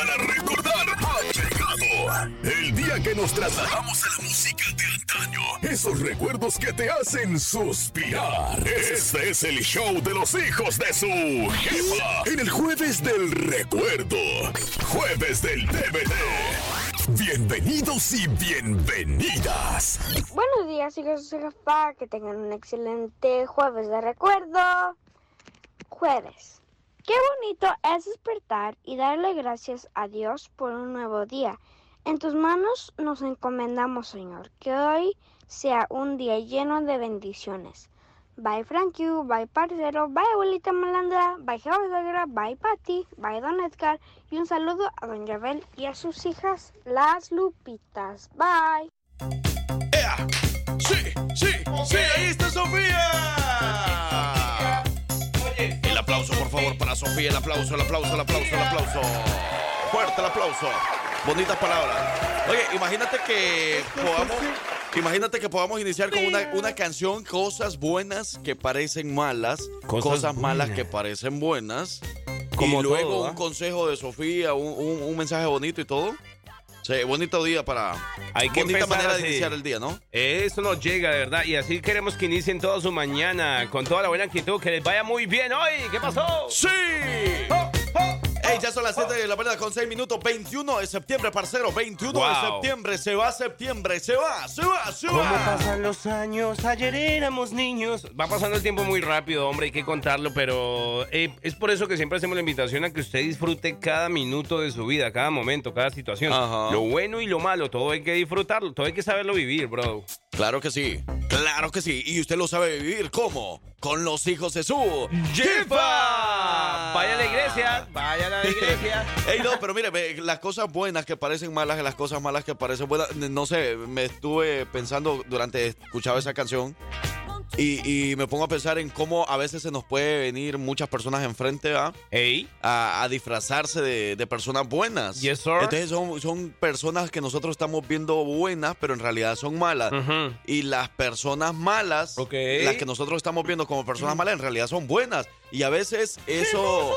para recordar ha llegado. El día que nos trasladamos a la música de antaño. Esos recuerdos que te hacen suspirar. Este es el show de los hijos de su jefa. En el jueves del recuerdo. Jueves del DVD. Bienvenidos y bienvenidas. Buenos días, hijos de su jefa. Que tengan un excelente jueves de recuerdo. Jueves. Qué bonito es despertar y darle gracias a Dios por un nuevo día. En tus manos nos encomendamos, Señor. Que hoy sea un día lleno de bendiciones. Bye Frankie, bye parcero, bye abuelita malandra, bye Suegra, bye Patty, bye Don Edgar y un saludo a Don Yabel y a sus hijas, las Lupitas. Bye. ¡Ea! ¡Sí! ¡Sí! ¡Sí! ¡Ahí está Sofía! Favor, para Sofía. El aplauso, el aplauso, el aplauso, el aplauso. Fuerte el aplauso. Bonitas palabras. Oye, imagínate que podamos. Imagínate que podamos iniciar con una, una canción, cosas buenas que parecen malas, cosas, Cosas malas buenas. que parecen buenas, Como y luego todo, un consejo de Sofía, un, un- un mensaje bonito y todo. Sí, bonito día para... Hay que bonita manera así. de iniciar el día, ¿no? Eso nos llega, de verdad. Y así queremos que inicien toda su mañana con toda la buena actitud. Que les vaya muy bien hoy. ¿Qué pasó? ¡Sí! Ey, ya son las 7 de la mañana con 6 minutos. 21 de septiembre, parcero. 21 de Wow. septiembre. Se va septiembre. Se va, se va, se ¿Cómo va. pasan los años? Ayer éramos niños. Va pasando el tiempo muy rápido, hombre, hay que contarlo, pero eh, es por eso que siempre hacemos la invitación a que usted disfrute cada minuto de su vida, cada momento, cada situación. Ajá. Lo bueno y lo malo, todo hay que disfrutarlo, todo hay que saberlo vivir, bro. Claro que sí. Claro que sí. Y usted lo sabe vivir. ¿Cómo? Con los hijos de su ¡Jefa! Vaya a la iglesia, vaya a la iglesia. Ey, no, pero mire, las cosas buenas que parecen malas y las cosas malas que parecen buenas. No sé, me estuve pensando durante escuchaba esa canción y, y me pongo a pensar en cómo a veces se nos puede venir muchas personas enfrente ¿va? Ey, a, a disfrazarse de, de personas buenas. Yes, sir. Entonces son, son personas que nosotros estamos viendo buenas, pero en realidad son malas. Y las personas malas, las que nosotros estamos viendo como personas malas, en realidad son buenas. Y a veces eso,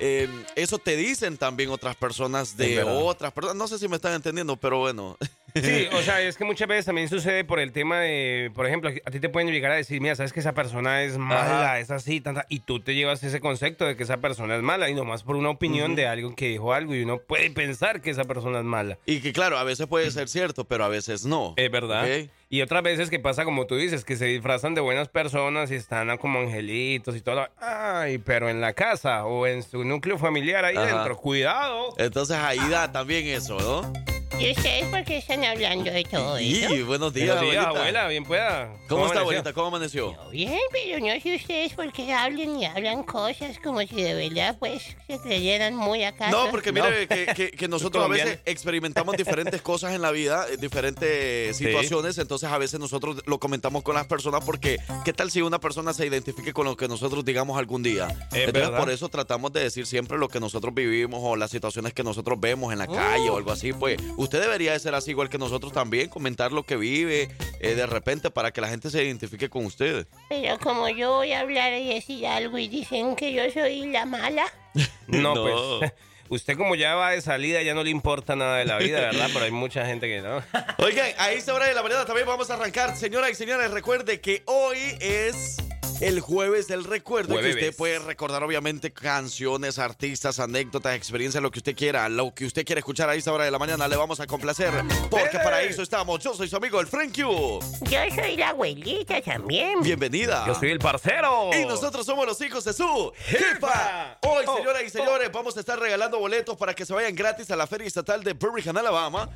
eh, eso te dicen también otras personas de otras personas. No sé si me están entendiendo, pero bueno. Sí, o sea, es que muchas veces también sucede por el tema de, por ejemplo, a ti te pueden llegar a decir, mira, sabes que esa persona es mala, Ajá. es así, tanta, y tú te llevas ese concepto de que esa persona es mala, y nomás por una opinión de alguien que dijo algo, y uno puede pensar que esa persona es mala. Y que claro, a veces puede ser cierto, pero a veces no. Es verdad. Y otras veces que pasa como tú dices, que se disfrazan de buenas personas y están como angelitos y todo. Ay, pero en la casa o en su núcleo familiar ahí Ajá. dentro, cuidado. Entonces ahí da también eso, ¿no? ¿Y ustedes por qué están hablando de todo Y eso? buenos días, Buenos días, abuelita. abuela, bien pueda. ¿Cómo está, abuelita? ¿Cómo amaneció? Bien, pero no sé ustedes por qué hablan y hablan cosas como si de verdad pues se creyeran muy acá. No, porque mire No. que, que- que nosotros a veces experimentamos diferentes cosas en la vida, eh, diferentes Sí. situaciones, entonces a veces nosotros lo comentamos con las personas porque ¿qué tal si una persona se identifique con lo que nosotros digamos algún día? entonces verdad. por eso tratamos de decir siempre lo que nosotros vivimos o las situaciones que nosotros vemos en la calle o algo así, pues usted debería de ser así igual que nosotros también, comentar lo que vive eh, de repente para que la gente se identifique con usted. Pero como yo voy a hablar y decir algo y dicen que yo soy la mala. No, No. pues. Usted como ya va de salida ya no le importa nada de la vida, ¿verdad? Pero hay mucha gente que no. Oigan, a esta hora de la mañana también vamos a arrancar. Señoras y señores, recuerde que hoy es el jueves del recuerdo. y Que Jueves. usted puede recordar, obviamente, canciones, artistas, anécdotas, experiencias, lo que usted quiera. Lo que usted quiera escuchar a esta hora de la mañana le vamos a complacer. Porque para eso estamos. Yo soy su amigo, el Frank Q. Yo soy la abuelita también. Bienvenida. Yo soy el parcero. Y nosotros somos los hijos de su jefa. Hoy, Oh, señoras y señores, vamos a estar regalando boletos para que se vayan gratis a la Feria Estatal de Birmingham, Alabama,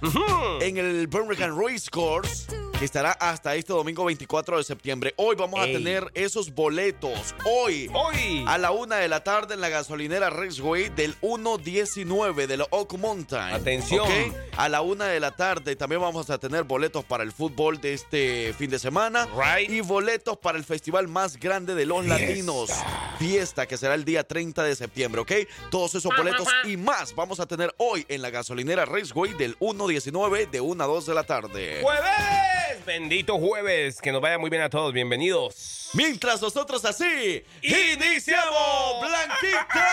en el Birmingham Race Course, que estará hasta este domingo 24 de septiembre. Hoy vamos Ey. a tener esos boletos. Hoy. Hoy. A la una de la tarde en la gasolinera Raceway del 119 de la Oak Mountain. Atención. ¿Ok? A la una de la tarde también vamos a tener boletos para el fútbol de este fin de semana. Right. Y boletos para el festival más grande de los latinos. Fiesta que será el día 30 de septiembre, ¿ok? Todos esos boletos y más vamos a tener hoy en la gasolinera Raceway del 119 de 1 a 2 de la tarde. ¡Jueves! Bendito jueves. Que nos vaya muy bien a todos. Bienvenidos. Mientras nosotros así iniciamos Blanquita.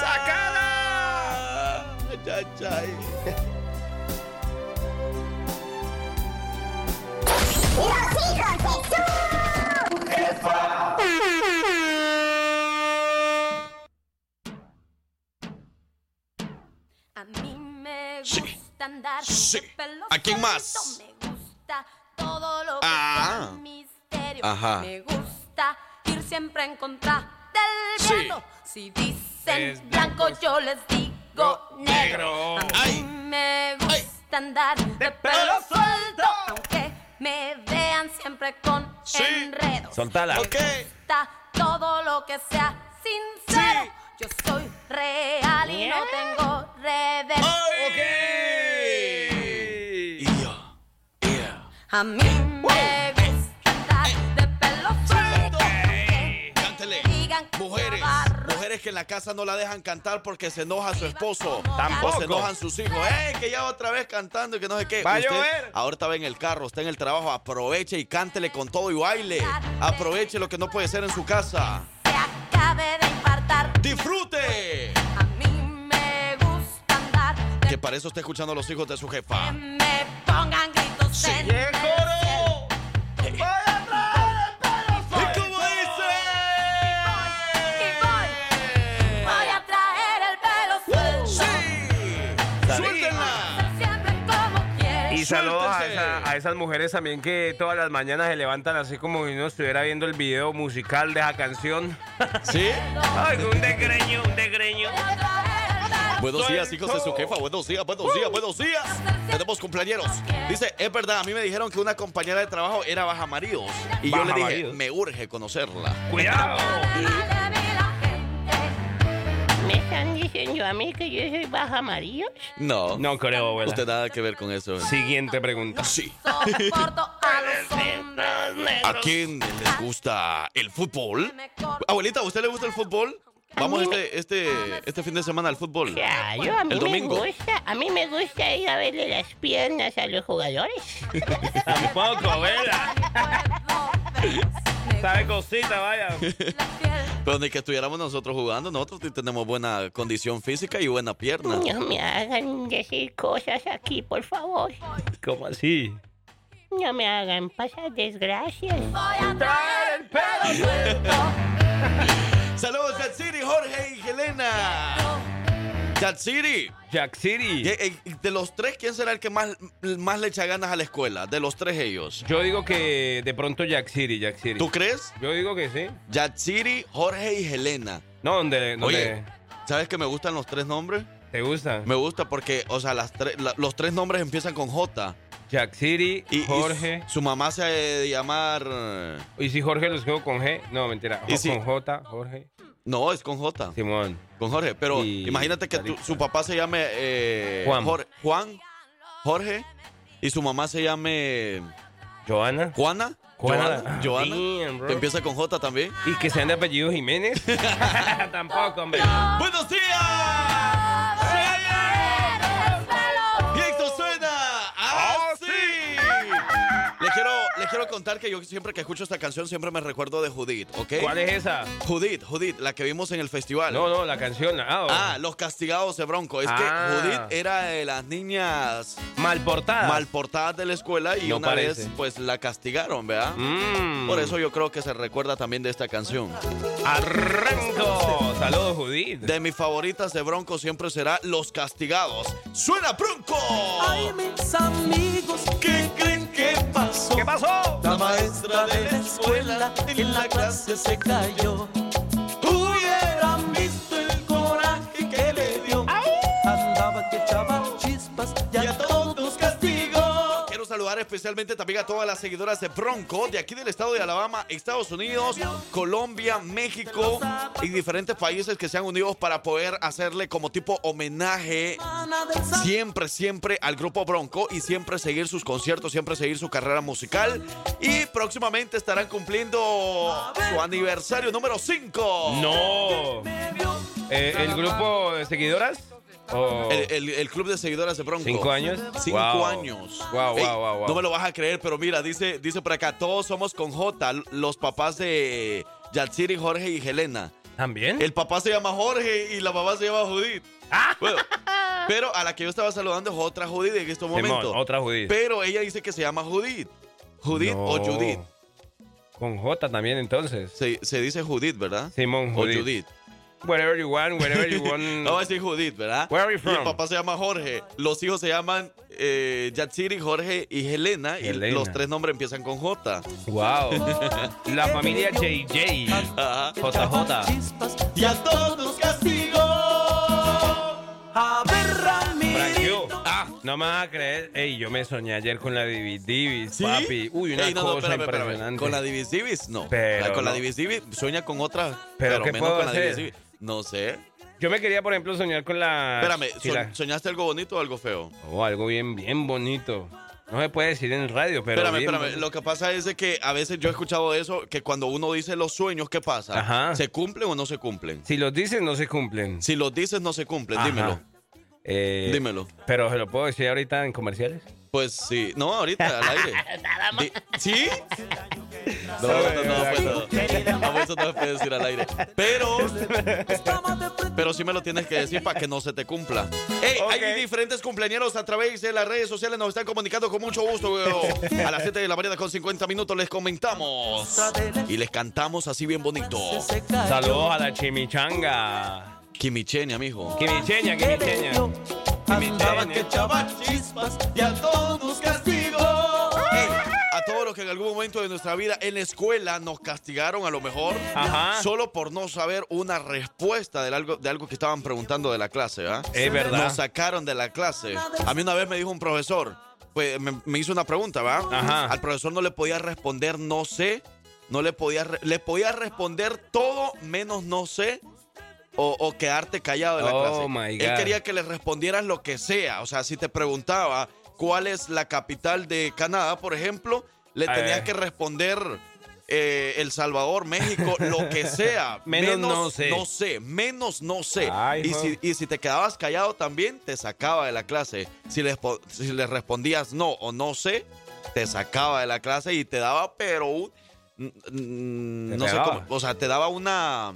¡Sacada! ay, ay. A mí me Sí. gusta andar Sí. de pelo ¿A quién más? Me gusta todo lo que Ah. sea misterio. Ajá. Me gusta ir siempre en contra del Sí. viento. Si dicen Es blanco, blanco, yo les digo negro. negro. A mí Ay. me gusta andar de pelo suelto, aunque me vean siempre con Sí. enredos. Soltala. Ok. gusta todo lo que sea sincero. Yo soy real y no tengo redes. Y yo, yeah. A mí me gusta de pelo Cántele. Digan que Mujeres, mujeres que en la casa no la dejan cantar porque se enoja su esposo. Tampoco. O se enojan sus hijos. ¡Eh! Que ya otra vez cantando y que no sé qué. Va a Usted llover. Ahora está en el carro, está en el trabajo. Aproveche y cántele con todo y baile. Aproveche lo que no puede ser en su casa. Se acabe de. ¡Disfrute! A mí me gusta andar Que para eso está escuchando a los hijos de su jefa. que me pongan gritos Sí. en Y saludos a, Suéltese. esa- a esas mujeres también que todas las mañanas se levantan así como si uno estuviera viendo el video musical de esa canción. ¿Sí? Ay, un desgreño, un desgreño. Buenos días, hijos de su jefa. Buenos días, buenos días, buenos días. Tenemos cumpleañeros. Dice, es verdad, a mí me dijeron que una compañera de trabajo era Baja Maríos. Y yo le dije, Maríos. me urge conocerla. Cuidado. ¿Me están diciendo a mí que yo soy baja amarillo? No. No creo, abuela. Usted nada que ver con eso. Siguiente pregunta. Sí. A los hombres. ¿A quién les gusta el fútbol? Abuelita, ¿a usted le gusta el fútbol? Vamos este, este, este fin de semana al fútbol. Claro, a mí El me domingo. gusta, a mí me gusta ir a verle las piernas a los jugadores. Tampoco, abuela. Sabe cosita, vaya. Pero ni que estuviéramos nosotros jugando, nosotros tenemos buena condición física y buena pierna. No me hagan decir cosas aquí, por favor. ¿Cómo así? No me hagan pasar desgracias. Saludos, Chat City, Jorge y Helena. Chat City. Jack City. De los tres, ¿quién será el que más, más le echa ganas a la escuela? De los tres ellos. Yo digo que de pronto Jack City, Jack City. ¿Tú crees? Yo digo que sí. Chat City, Jorge y Helena. No, donde, Oye, ¿sabes que me gustan los tres nombres? te gusta. Me gusta porque, o sea, las la- los tres nombres empiezan con J. Jack City, Y, y Jorge. su mamá se ha de llamar. ¿Y si Jorge los quedo con G? No, mentira. ¿Y si- Con J, Jorge. No, es con J. Simón. Con Jorge. Pero Y- imagínate que tu- su papá se llame eh, Juan. Jor- Juan, Jorge, y su mamá se llame Joana. Juana. Juana. Joana. Joana, Damn, bro. que empieza con J también. Y que sean de apellido Jiménez. Tampoco, hombre. ¡Buenos días! Quiero contar que yo siempre que escucho esta canción siempre me recuerdo de Judith, ¿ok? ¿Cuál es esa? Judith, Judith, la que vimos en el festival. No, no, la canción. Ah, Ah, Los Castigados de Bronco. Es que Ah. Judith era de las niñas mal portada. mal portadas de la escuela y No una parece. vez pues la castigaron, ¿verdad? Mm. Por eso yo creo que se recuerda también de esta canción. Arranco. Saludos, Judith. De mis favoritas de Bronco siempre será Los Castigados. ¡Suena Bronco! Ay, mis amigos, ¿Qué creen que pasó? ¿Qué pasó? La maestra de la escuela en la clase se cayó. Especialmente también a todas las seguidoras de Bronco de aquí del estado de Alabama, Estados Unidos, Colombia, México y diferentes países que se han unido para poder hacerle como tipo homenaje siempre, siempre al grupo Bronco y siempre seguir sus conciertos, siempre seguir su carrera musical. Y próximamente estarán cumpliendo su aniversario número 5. No. Eh, ¿El grupo de seguidoras? ¿O El, el- el club de seguidoras de Bronco. ¿Cinco años? Cinco Wow. años. Wow, Ey, wow, wow, wow. No me lo vas a creer, pero mira, dice, dice por acá, todos somos con J, los papás de Yatsiri, Jorge y Helena. ¿También? El papá se llama Jorge y la mamá se llama Judith. Ah. Bueno, Pero a la que yo estaba saludando es otra Judith en estos Simón, momentos. otra Judith. Pero ella dice que se llama Judith. Judith o. Judith. Con J también, entonces. Se, se dice Judith, ¿verdad? Simón, O Judith. Wherever you want, wherever you want. Vamos a decir Judith, ¿verdad? Where are you Y el from? papá se llama Jorge. Los hijos se llaman eh, Yatsiri, Jorge y Helena. Helena. Y los tres nombres empiezan con J. Wow. La familia JJ. Ajá. JJ. Y a todos castigo. A ver, ah, no me vas a creer. Ey, yo me soñé ayer con la Divis Divis, papi. Uy, una Ey, no, no, cosa espérame. impresionante. Con la Divis Divis, no. Pero con la no. Divis Divis sueña con otra. ¿Pero Pero, qué menos puedo con la hacer? Divis Divis. No sé. Yo me quería, por ejemplo, soñar con la. Espérame, sí, ¿so- la- ¿soñaste algo bonito o algo feo? Oh, algo bien, bien bonito. No se puede decir en radio, pero. espérame, bien espérame. bonito. Lo que pasa es de que a veces yo he escuchado eso, que cuando uno dice los sueños, ¿qué pasa? Ajá. ¿Se cumplen o no se cumplen? Si los dices, no se cumplen. Si los dices, no se cumplen. Ajá. Dímelo. Eh, Dímelo. Pero se lo puedo decir ahorita en comerciales. Pues sí. No, ahorita, al aire. ¿Sí? No, no, no, no, pues no. No, eso no se puede decir al aire. Pero, pero sí me lo tienes que decir para que no se te cumpla. Hey, Ok. hay diferentes cumpleaños a través de las redes sociales. Nos están comunicando con mucho gusto. weón. A las 7 de la mañana con 50 minutos les comentamos. Y les cantamos así bien bonito. Saludos a la chimichanga. Kimichenia, mijo. Quimicheña, quimicheña. dio. Andaba Quimicheña. que chispas y a todos castigó. Los que en algún momento de nuestra vida en la escuela nos castigaron a lo mejor Ajá. solo por no saber una respuesta de algo, de algo que estaban preguntando de la clase, ¿ah? Es verdad. Nos sacaron de la clase. A mí una vez me dijo un profesor, pues me, me hizo una pregunta, ¿va? Ajá. Al profesor no le podía responder no sé, no le podía, le podía responder todo menos no sé. O, o quedarte callado de la Oh, clase. my Él God. quería que le respondieras lo que sea. O sea, si te preguntaba cuál es la capital de Canadá, por ejemplo, le Eh. tenías que responder eh, El Salvador, México, lo que sea. Menos no sé. No sé, menos no sé. Ay, y, si, y si te quedabas callado también, te sacaba de la clase. Si le, po- si le respondías no o no sé, te sacaba de la clase y te daba, pero mm, no sé cómo, o sea, te daba una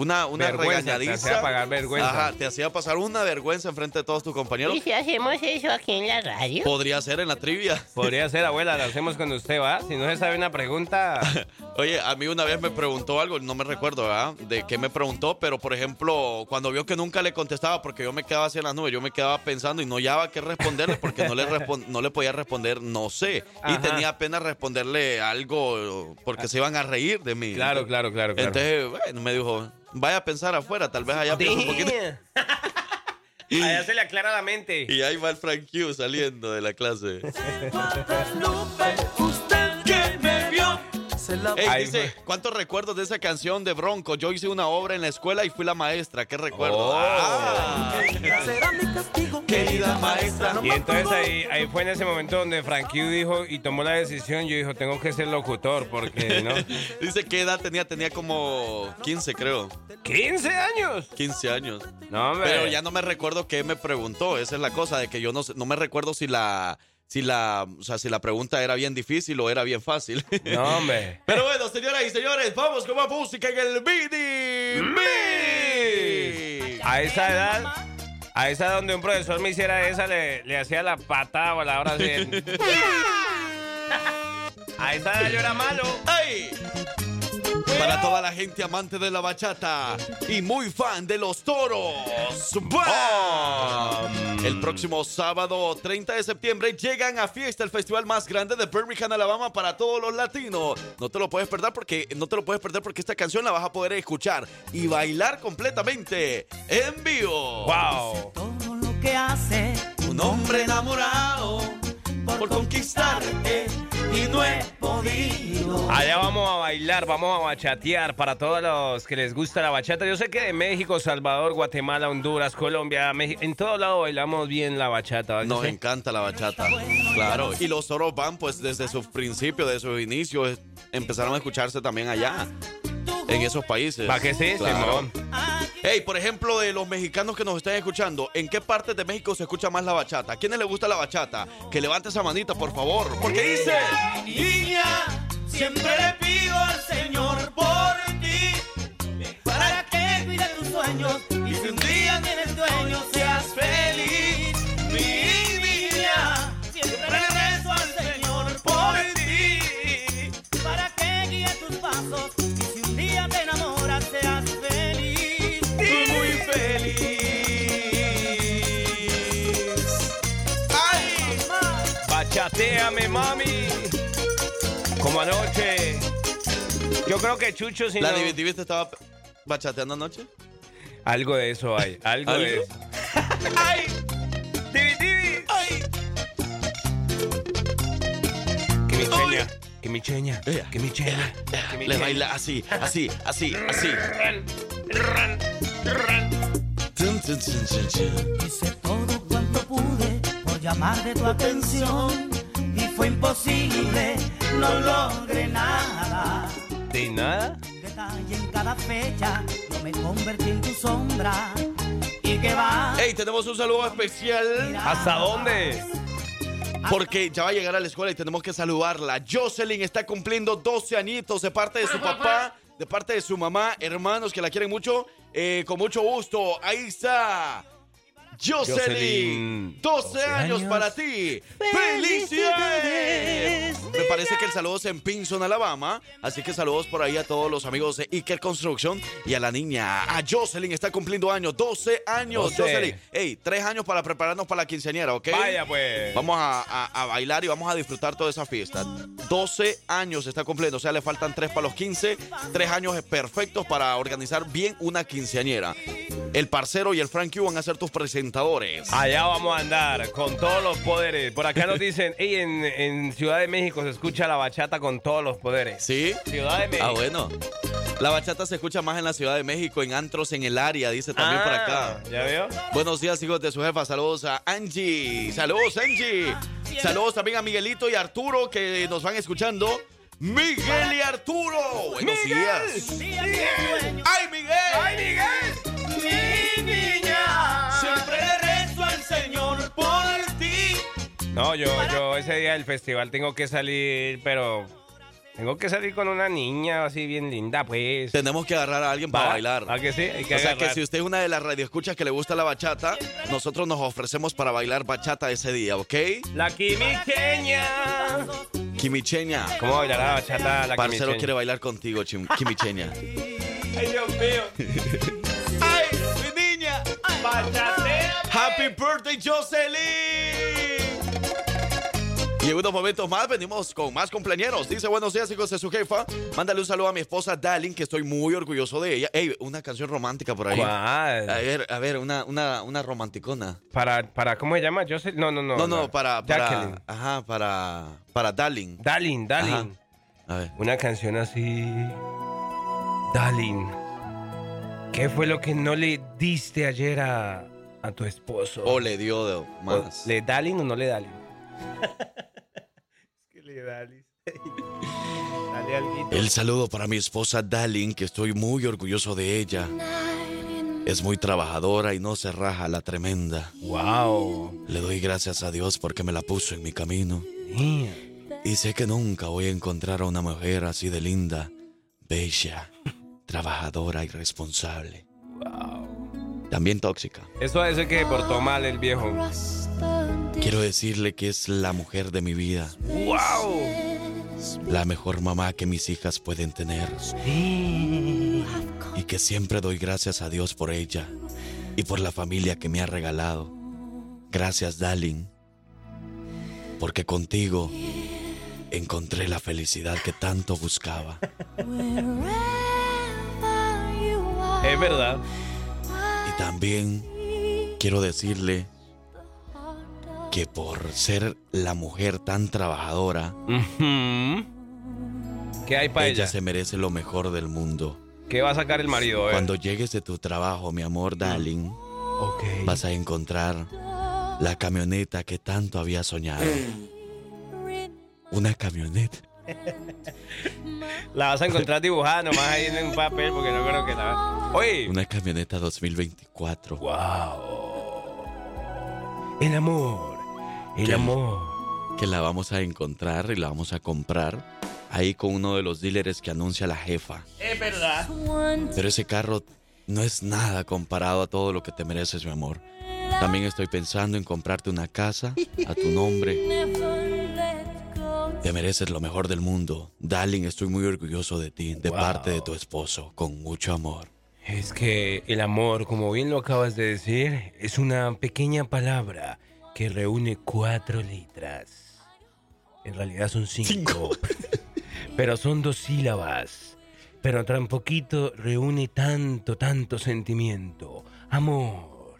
una, una Vergüenza, te regañadiza. hacía pagar vergüenza. Ajá, te hacía pasar una vergüenza enfrente de todos tus compañeros. ¿Y si hacemos eso aquí en la radio? Podría ser en la trivia. Podría ser, abuela, lo hacemos cuando usted va. Si no se sabe una pregunta, Oye, a mí una vez me preguntó algo, no me recuerdo, ¿verdad? De qué me preguntó, pero por ejemplo, cuando vio que nunca le contestaba, porque yo me quedaba así en las nubes, yo me quedaba pensando y no hallaba qué responderle porque no le, no le podía responder no sé. Y tenía pena responderle algo porque se iban a reír de mí. claro, claro, claro, claro. Entonces, bueno, me dijo, vaya a pensar afuera, tal vez allá piensa un poquito. Allá se le aclara la mente. Y ahí va el Frank Q saliendo de la clase. La Ey, Ahí dice. ¿cuántos recuerdos de esa canción de Bronco? Yo hice una obra en la escuela y fui la maestra. ¿Qué recuerdo? Oh. Ah. será mi castigo, querida maestra. No Y me entonces ahí, ahí fue en ese momento donde Frankie dijo y tomó la decisión. Yo dijo, tengo que ser locutor porque, ¿no? Dice, ¿qué edad tenía? Tenía como 15, creo. ¡15 años! 15 años. No, hombre. Pero ya no me recuerdo qué me preguntó. Esa es la cosa, de que yo no, sé- no me recuerdo si la, si la, o sea, si la pregunta era bien difícil o era bien fácil. No, hombre. Pero bueno, señoras y señores, vamos con más música en el Mix. A esa edad, a esa edad donde un profesor me hiciera esa, le, le hacía la patada o la hora de... A esa edad yo era malo. ¡Ay! Para toda la gente amante de la bachata y muy fan de los toros. ¡Bam! El próximo sábado 30 de septiembre llegan a fiesta el festival más grande de Birmingham, Alabama para todos los latinos. No te lo puedes perder porque no te lo puedes perder porque esta canción la vas a poder escuchar y bailar completamente en vivo. ¡Wow! Todo lo que hace un hombre enamorado por conquistarte y no he podido. Allá vamos a bailar, vamos a bachatear para todos los que les gusta la bachata. Yo sé que de México, Salvador, Guatemala, Honduras, Colombia, México, en todo lado bailamos bien la bachata. ¿verdad que Nos encanta la bachata, claro. Y los toros van, pues, desde sus principios, desde sus inicios, empezaron a escucharse también allá, en esos países. ¿Va que sí, Claro. Simón? Hey, por ejemplo, de los mexicanos que nos están escuchando, ¿en qué parte de México se escucha más la bachata? ¿A quiénes les gusta la bachata? Que levante esa manita, por favor. Porque dice... Niña, siempre le pido al Señor por ti, para que cuide tus sueños y si un día tienes dueño, seas feliz. Mi niña, siempre le rezo al Señor por ti. Para que guíe tus pasos Bachateame, mami. Como anoche. Yo creo que Chucho, si ¿La no- DiviTV te estaba bachateando anoche? Algo de eso hay. Algo, de ¿Algo? eso. ¡Ay! ¡Divi! ¡Ay! Que mi cheña. Que mi cheña. Que mi cheña. que mi Le cheña. baila así, así, así, así. Ran, ran, llamar de tu atención y fue imposible, no logré nada. ¿De nada? Detalle en cada fecha, yo me convertí en tu sombra y que va. Hey, tenemos un saludo especial ¿Hasta dónde? porque ya va a llegar a la escuela y tenemos que saludarla. Jocelyn está cumpliendo 12 añitos de parte de su papá, de parte de su mamá, hermanos que la quieren mucho. Eh, con mucho gusto, ahí está. Jocelyn, Jocelyn, 12 12 años para ti. ¡Felicidades! Me parece que el saludo es en Pinson, Alabama. Así que saludos por ahí a todos los amigos de Iker Construction y a la niña, a Jocelyn, está cumpliendo años, 12 años. 12. Jocelyn, hey, tres años para prepararnos para la quinceañera, ¿ok? Vaya, pues. Vamos a, a- a bailar y vamos a disfrutar toda esa fiesta. 12 años está cumpliendo, o sea, le faltan 3 para los 15. 3 años perfectos para organizar bien una quinceañera. El parcero y el Frank Q van a ser tus presentadores. Allá vamos a andar con todos los poderes. Por acá nos dicen, hey, en, en Ciudad de México se escucha la bachata con todos los poderes. ¿Sí? Ciudad de México. Ah, bueno. La bachata se escucha más en la Ciudad de México, en antros en el área, dice también por acá. Ah, ¿Ya veo? Buenos días, hijos de su jefa. Saludos a Angie. Saludos, Angie. Saludos también a Miguelito y Arturo que nos van escuchando. Miguel y Arturo. Buenos días. ¡Ay, Miguel! ¡Ay, Miguel! Mi niña, siempre rezo al Señor por ti. No, yo, yo ese día del festival tengo que salir, pero tengo que salir con una niña así bien linda, pues. Tenemos que agarrar a alguien para ¿Va? bailar. ¿A que sí? Hay que o sea que si usted es una de las radioescuchas que le gusta la bachata, nosotros nos ofrecemos para bailar bachata ese día, ¿ok? La quimiqueña. Quimicheña. ¿Cómo bailará la bachata la Parcero quimicheña? quiere bailar contigo, Chim- Quimicheña. Ay, Dios mío. ¡Happy birthday, Jocelyn! Y en unos momentos más venimos con más cumpleaños. Dice, buenos días, hijos de su jefa. Mándale un saludo a mi esposa Dalin, que estoy muy orgulloso de ella. Ey, una canción romántica por ahí. A ¿Cuál? ver, a ver, una, una, una romanticona. Para, para, ¿cómo se llama? Joseph. No, no, no. No, no, para, para, Jacqueline. ajá, para, para Dalin. Darling, Darling. Ajá. A ver. Una canción así. Darling. ¿Qué fue lo que no le diste ayer a, a tu esposo? O le dio de O- más. ¿Le Darling o no le Darling? es que le Darling. Dale alguito. El saludo para mi esposa Dalin, que estoy muy orgulloso de ella. Es muy trabajadora y no se raja la tremenda. Wow. Le doy gracias a Dios porque me la puso en mi camino. Mía. Y sé que nunca voy a encontrar a una mujer así de linda, bella, trabajadora y responsable. También tóxica. Eso es que portó mal el viejo. Quiero decirle que es la mujer de mi vida, ¡Wow! la mejor mamá que mis hijas pueden tener. Y que siempre doy gracias a Dios por ella y por la familia que me ha regalado. Gracias, darling. Porque contigo encontré la felicidad que tanto buscaba. Es verdad. Y también quiero decirle que por ser la mujer tan trabajadora. ¿Qué hay para ella ella? se merece lo mejor del mundo. ¿Qué va a sacar el marido? Ver. Cuando llegues de tu trabajo, mi amor, darling, Ok. vas a encontrar la camioneta que tanto había soñado. Una camioneta. La vas a encontrar dibujada nomás ahí en un papel porque no creo que la... Oye. Una camioneta 2024. Wow. El amor. El ¿Qué? amor. Que la vamos a encontrar y la vamos a comprar ahí con uno de los dealers que anuncia la jefa. Es verdad. Pero ese carro no es nada comparado a todo lo que te mereces, mi amor. También estoy pensando en comprarte una casa a tu nombre. Te mereces lo mejor del mundo. Darling, estoy muy orgulloso de ti, de Wow. parte de tu esposo, con mucho amor. Es que el amor, como bien lo acabas de decir, es una pequeña palabra que reúne cuatro letras. En realidad son cinco. Pero son dos sílabas. Pero tan poquito reúne tanto, tanto sentimiento. Amor.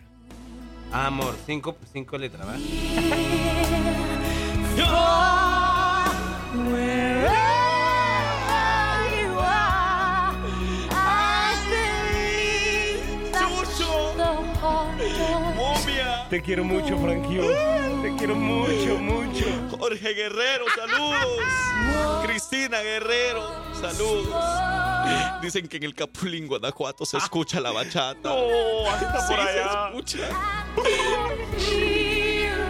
Amor. Cinco, cinco letras, ¿verdad? Te quiero mucho, Frankie. Te quiero mucho, mucho. Jorge Guerrero, saludos. Cristina Guerrero, saludos. Dicen que en el Capulín, Guanajuato, se escucha la bachata. No, hasta por se allá. escucha.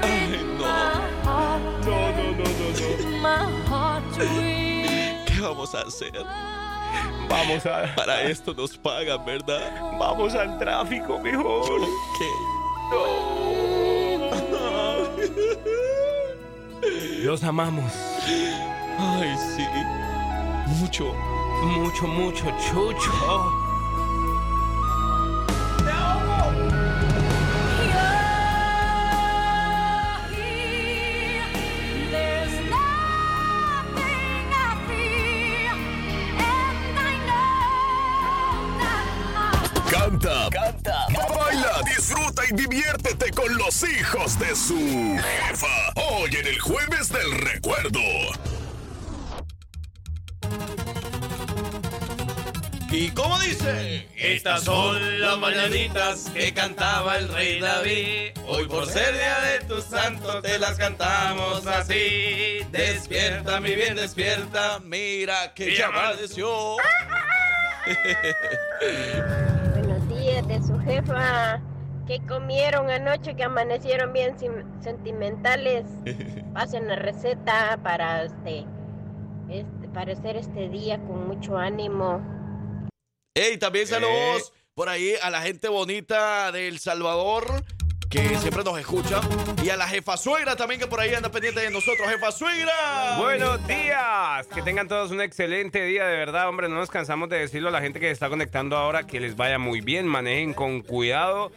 Ay, no, no. ¿Qué vamos a hacer? Vamos a. Para esto nos pagan, ¿verdad? Vamos al tráfico mejor. Los amamos. Ay, sí. Mucho. Mucho, mucho, chucho. Canta, canta, baila, disfruta y diviértete con los hijos de su jefa. Hoy en el jueves del recuerdo. ¿Y cómo dice? Estas son las mañanitas que cantaba el rey David. Hoy por ser día de tu santo te las cantamos así. Despierta, mi bien, despierta. Mira que ya man. amaneció. ¿Qué comieron anoche que amanecieron bien sentimentales? Pasen la receta para este, este para hacer este día con mucho ánimo. Ey, también saludos por ahí a la gente bonita de El Salvador que siempre nos escucha. Y a la jefa suegra también que por ahí anda pendiente de nosotros. ¡Jefa suegra! Buenos días. Que tengan todos un excelente día, de verdad, hombre. No nos cansamos de decirlo a la gente que está conectando ahora que les vaya muy bien, manejen con cuidado,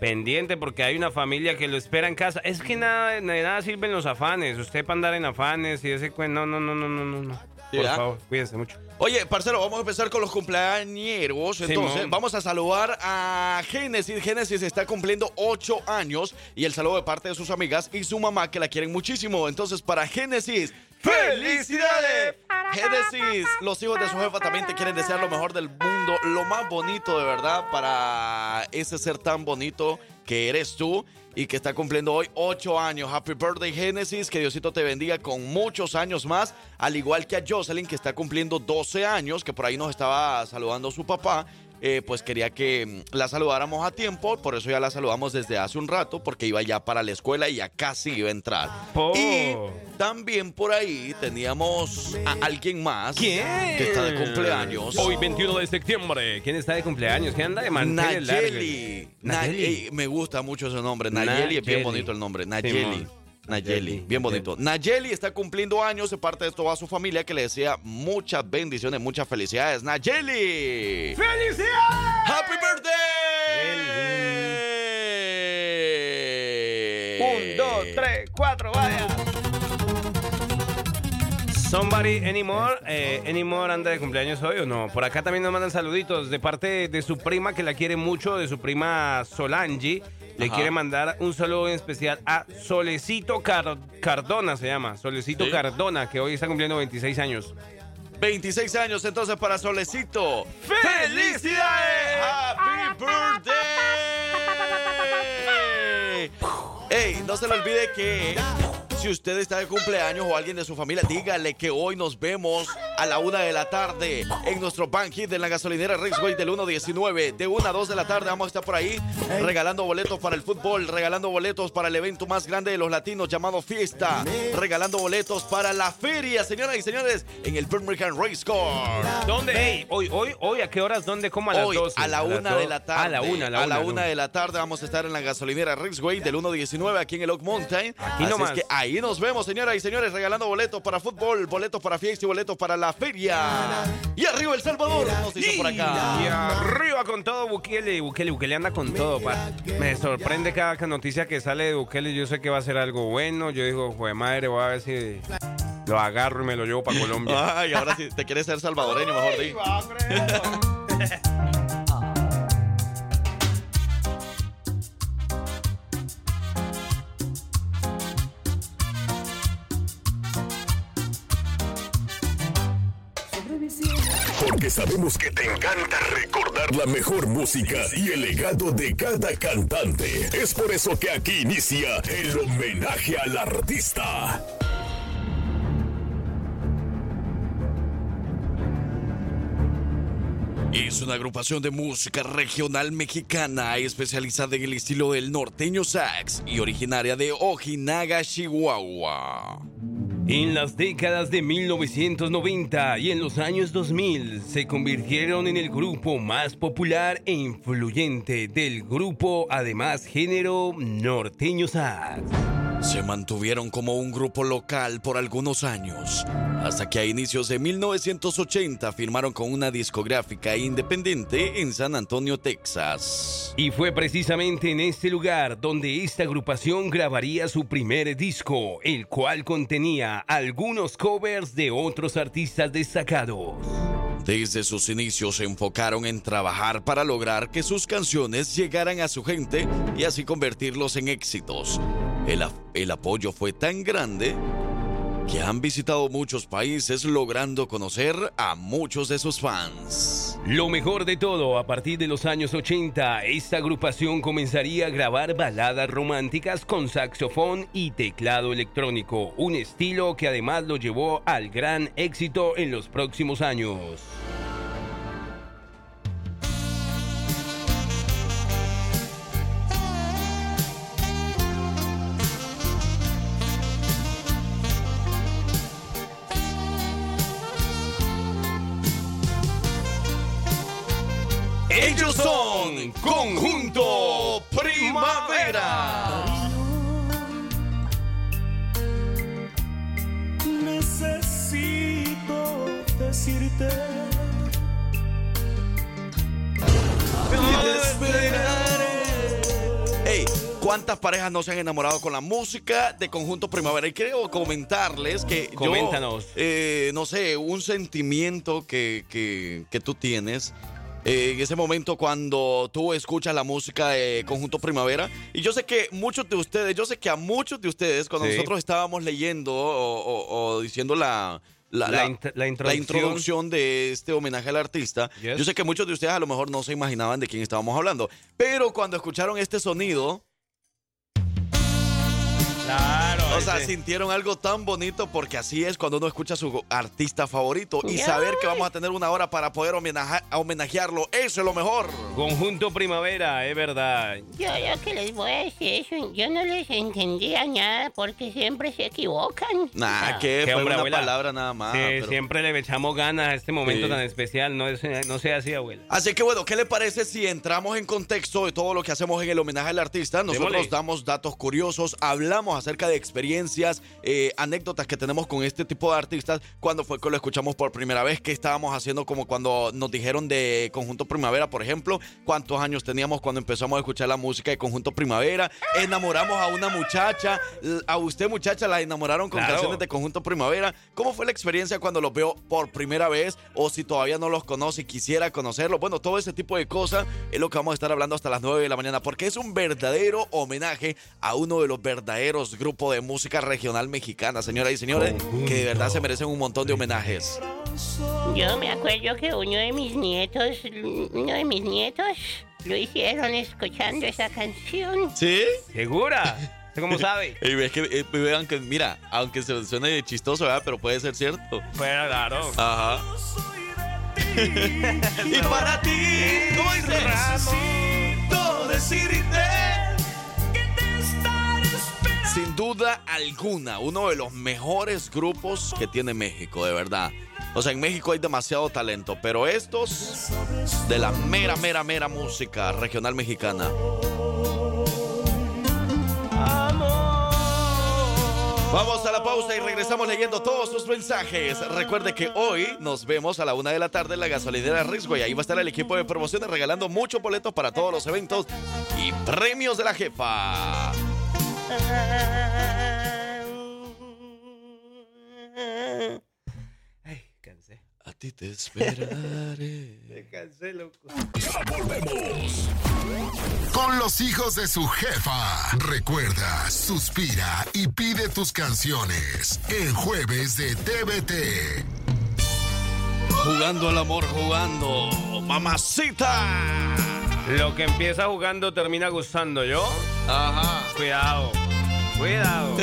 pendiente, porque hay una familia que lo espera en casa. Es que nada, nada sirven los afanes. Usted para andar en afanes y ese No, no, no, no, no, no. Por favor, cuídense mucho. Oye, parcero, vamos a empezar con los cumpleañeros. Entonces, Simón. vamos a saludar a Génesis. Génesis está cumpliendo ocho años y el saludo de parte de sus amigas y su mamá que la quieren muchísimo. Entonces, para Génesis, ¡felicidades! Génesis, los hijos de su jefa también te quieren desear lo mejor del mundo, lo más bonito de verdad para ese ser tan bonito que eres tú y que está cumpliendo hoy ocho años. Happy birthday, Génesis. Que Diosito te bendiga con muchos años más. Al igual que a Jocelyn, que está cumpliendo 12 años, que por ahí nos estaba saludando su papá. Eh, pues quería que mm, la saludáramos a tiempo, por eso ya la saludamos desde hace un rato, porque iba ya para la escuela y ya casi iba a entrar. Y también por ahí teníamos a alguien más ¿Quién? que está de cumpleaños. Hoy 21 de septiembre. ¿Quién está de cumpleaños? ¿Quién anda de manteles Nayeli. Nayeli. me gusta mucho ese nombre. Nayeli es bien bonito el nombre. Nayeli. Simón. Nayeli, Nayeli. bien bonito. Nayeli está cumpliendo años de parte de toda su familia que le desea muchas bendiciones, muchas felicidades. Nayeli. ¡Felicidades! ¡Happy birthday! Un, dos, tres, cuatro, vaya. Somebody anymore, eh, anymore anda de cumpleaños hoy o no. Por acá también nos mandan saluditos de parte de su prima que la quiere mucho, de su prima Solange. Le Ajá. quiere mandar un saludo en especial a Solecito Car- Cardona, se llama. Solecito Sí. Cardona, que hoy está cumpliendo 26 años. 26 años entonces para Solecito. ¡Felicidades! ¡Happy birthday! Ey, no se le olvide que si usted está de cumpleaños o alguien de su familia, dígale que hoy nos vemos a la una de la tarde en nuestro Bank Hit de la gasolinera Raceway del 1.19. De 1 a 2 de la tarde vamos a estar por ahí regalando boletos para el fútbol, regalando boletos para el evento más grande de los latinos llamado Fiesta, regalando boletos para la feria, señoras y señores, en el Birmingham Race Course. ¿Dónde? Hoy, hoy, hoy, ¿a qué horas? ¿Dónde? ¿Cómo a las Hoy, 12? a la las una dos? de la tarde. A la una, a la a una. la una no. de la tarde vamos a estar en la gasolinera Rixway del 119 aquí en el Oak Mountain. Aquí Así nomás. es que ahí nos vemos, señoras y señores, regalando boletos para fútbol, boletos para fiesta y boletos para la feria. Y arriba El Salvador, nos dice por Y acá. arriba con todo Bukele, Bukele, Bukele anda con todo, pa. Me sorprende cada noticia que sale de Bukele, yo sé que va a ser algo bueno, yo digo, joder madre, voy a ver si lo agarro y me lo llevo para Colombia. Ay, ahora sí, te quieres ser salvadoreño, mejor di. Porque sabemos que te encanta recordar la mejor música y el legado de cada cantante. Es por eso que aquí inicia el homenaje al artista. Es una agrupación de música regional mexicana especializada en el estilo del norteño sax y originaria de Ojinaga, Chihuahua. En las décadas de 1990 y en los años 2000 se convirtieron en el grupo más popular e influyente del grupo, además género norteño sax. Se mantuvieron como un grupo local por algunos años, hasta que a inicios de 1980 firmaron con una discográfica independiente en San Antonio, Texas. Y fue precisamente en este lugar donde esta agrupación grabaría su primer disco, el cual contenía algunos covers de otros artistas destacados. Desde sus inicios se enfocaron en trabajar para lograr que sus canciones llegaran a su gente y así convertirlos en éxitos. El, apoyo fue tan grande que han visitado muchos países logrando conocer a muchos de sus fans. Lo mejor de todo, a partir de los años 80, esta agrupación comenzaría a grabar baladas románticas con saxofón y teclado electrónico, un estilo que además lo llevó al gran éxito en los próximos años. Parejas no se han enamorado con la música de Conjunto Primavera? Y quiero comentarles que yo, Coméntanos. eh, no sé, un sentimiento que, que- que tú tienes eh, en ese momento cuando tú escuchas la música de Conjunto Primavera. Y yo sé que muchos de ustedes, yo sé que a muchos de ustedes, cuando Sí. nosotros estábamos leyendo o, o- o diciendo la... La, La la- int- la la introducción. introducción de este homenaje al artista. Yes. Yo sé que muchos de ustedes a lo mejor no se imaginaban de quién estábamos hablando. Pero cuando escucharon este sonido, Claro. o sea, sintieron algo tan bonito porque así es cuando uno escucha a su artista favorito y saber que vamos a tener una hora para poder homenaja- homenajearlo. Eso es lo mejor. Conjunto Primavera, es verdad. Yo lo que les voy a decir es, yo no les entendía nada porque siempre se equivocan. Nah, No. que Qué fue hombre, una abuela. palabra nada más. Sí, pero- Siempre le echamos ganas a este momento Sí. tan especial, no, es- no sea así, abuela. Así que bueno, ¿qué le parece si entramos en contexto de todo lo que hacemos en el homenaje al artista? Nosotros Démosle. damos datos curiosos, hablamos acerca de experiencias, eh, anécdotas que tenemos con este tipo de artistas, cuando fue que lo escuchamos por primera vez, qué estábamos haciendo como cuando nos dijeron de Conjunto Primavera, por ejemplo, cuántos años teníamos cuando empezamos a escuchar la música de Conjunto Primavera, enamoramos a una muchacha, a usted muchacha la enamoraron con Claro. canciones de Conjunto Primavera, ¿cómo fue la experiencia cuando los veo por primera vez o si todavía no los conoce y quisiera conocerlos? Bueno, todo ese tipo de cosas es lo que vamos a estar hablando hasta las 9 de la mañana porque es un verdadero homenaje a uno de los verdaderos grupos de música regional mexicana, señoras y señores, que de verdad se merecen un montón de homenajes. Yo me acuerdo que uno de mis nietos, uno de mis nietos, lo hicieron escuchando esa canción. ¿Sí? ¿Segura? ¿Usted cómo sabe? Y ves que, eh, vean que, mira, aunque se suene chistoso, ¿verdad? Pero puede ser cierto. Pues claro. Ajá. y para ti, ¿cómo dice? Necesito decirte duda alguna, uno de los mejores grupos que tiene México, de verdad. O sea, en México hay demasiado talento, pero estos de la mera, mera, mera música regional mexicana. Vamos a la pausa y regresamos leyendo todos sus mensajes. Recuerde que hoy nos vemos a la una de la tarde en la gasolinera Risco y ahí va a estar el equipo de promociones regalando muchos boletos para todos los eventos y premios de la jefa. Ay, cansé. A ti te esperaré. Me cansé, loco. Ya volvemos. Con los hijos de su jefa. Recuerda, suspira y pide tus canciones en jueves de TVT. Jugando al amor, jugando. Mamacita. Lo que empieza jugando termina gustando, ¿yo? Ajá. Cuidado. Cuidado.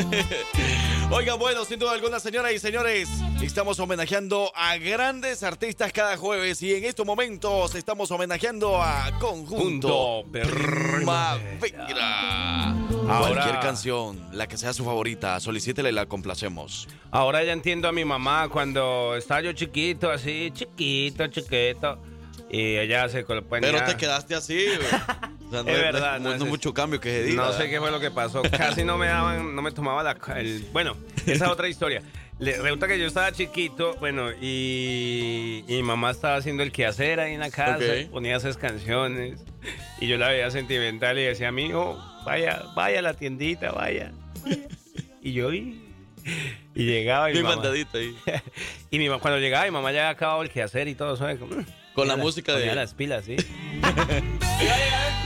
Oigan, bueno, sin duda alguna, señoras y señores, estamos homenajeando a grandes artistas cada jueves y en estos momentos estamos homenajeando a Conjunto Junto Primavera. Ahora- Cualquier canción, la que sea su favorita, solicítela y la complacemos. Ahora ya entiendo a mi mamá cuando estaba yo chiquito, así, chiquito, chiquito. Y ella se ponía... Pero te quedaste así, güey. O sea, no Es verdad, no, no, no es- mucho cambio que se diga. No sé qué fue lo que pasó. Casi no me daban, no me tomaba la. el- bueno, esa es otra historia. Le, resulta que yo estaba chiquito, bueno, y, y mi mamá estaba haciendo el quehacer ahí en la casa, Ok. ponía esas canciones, y yo la veía sentimental y decía, amigo, vaya, vaya a la tiendita, vaya. vaya". Y yo, y, y llegaba y mi mamá, mandadita ahí. y mi, cuando llegaba, mi mamá ya había acabado el quehacer y todo, ¿sabes? Con la música de- las pilas, sí.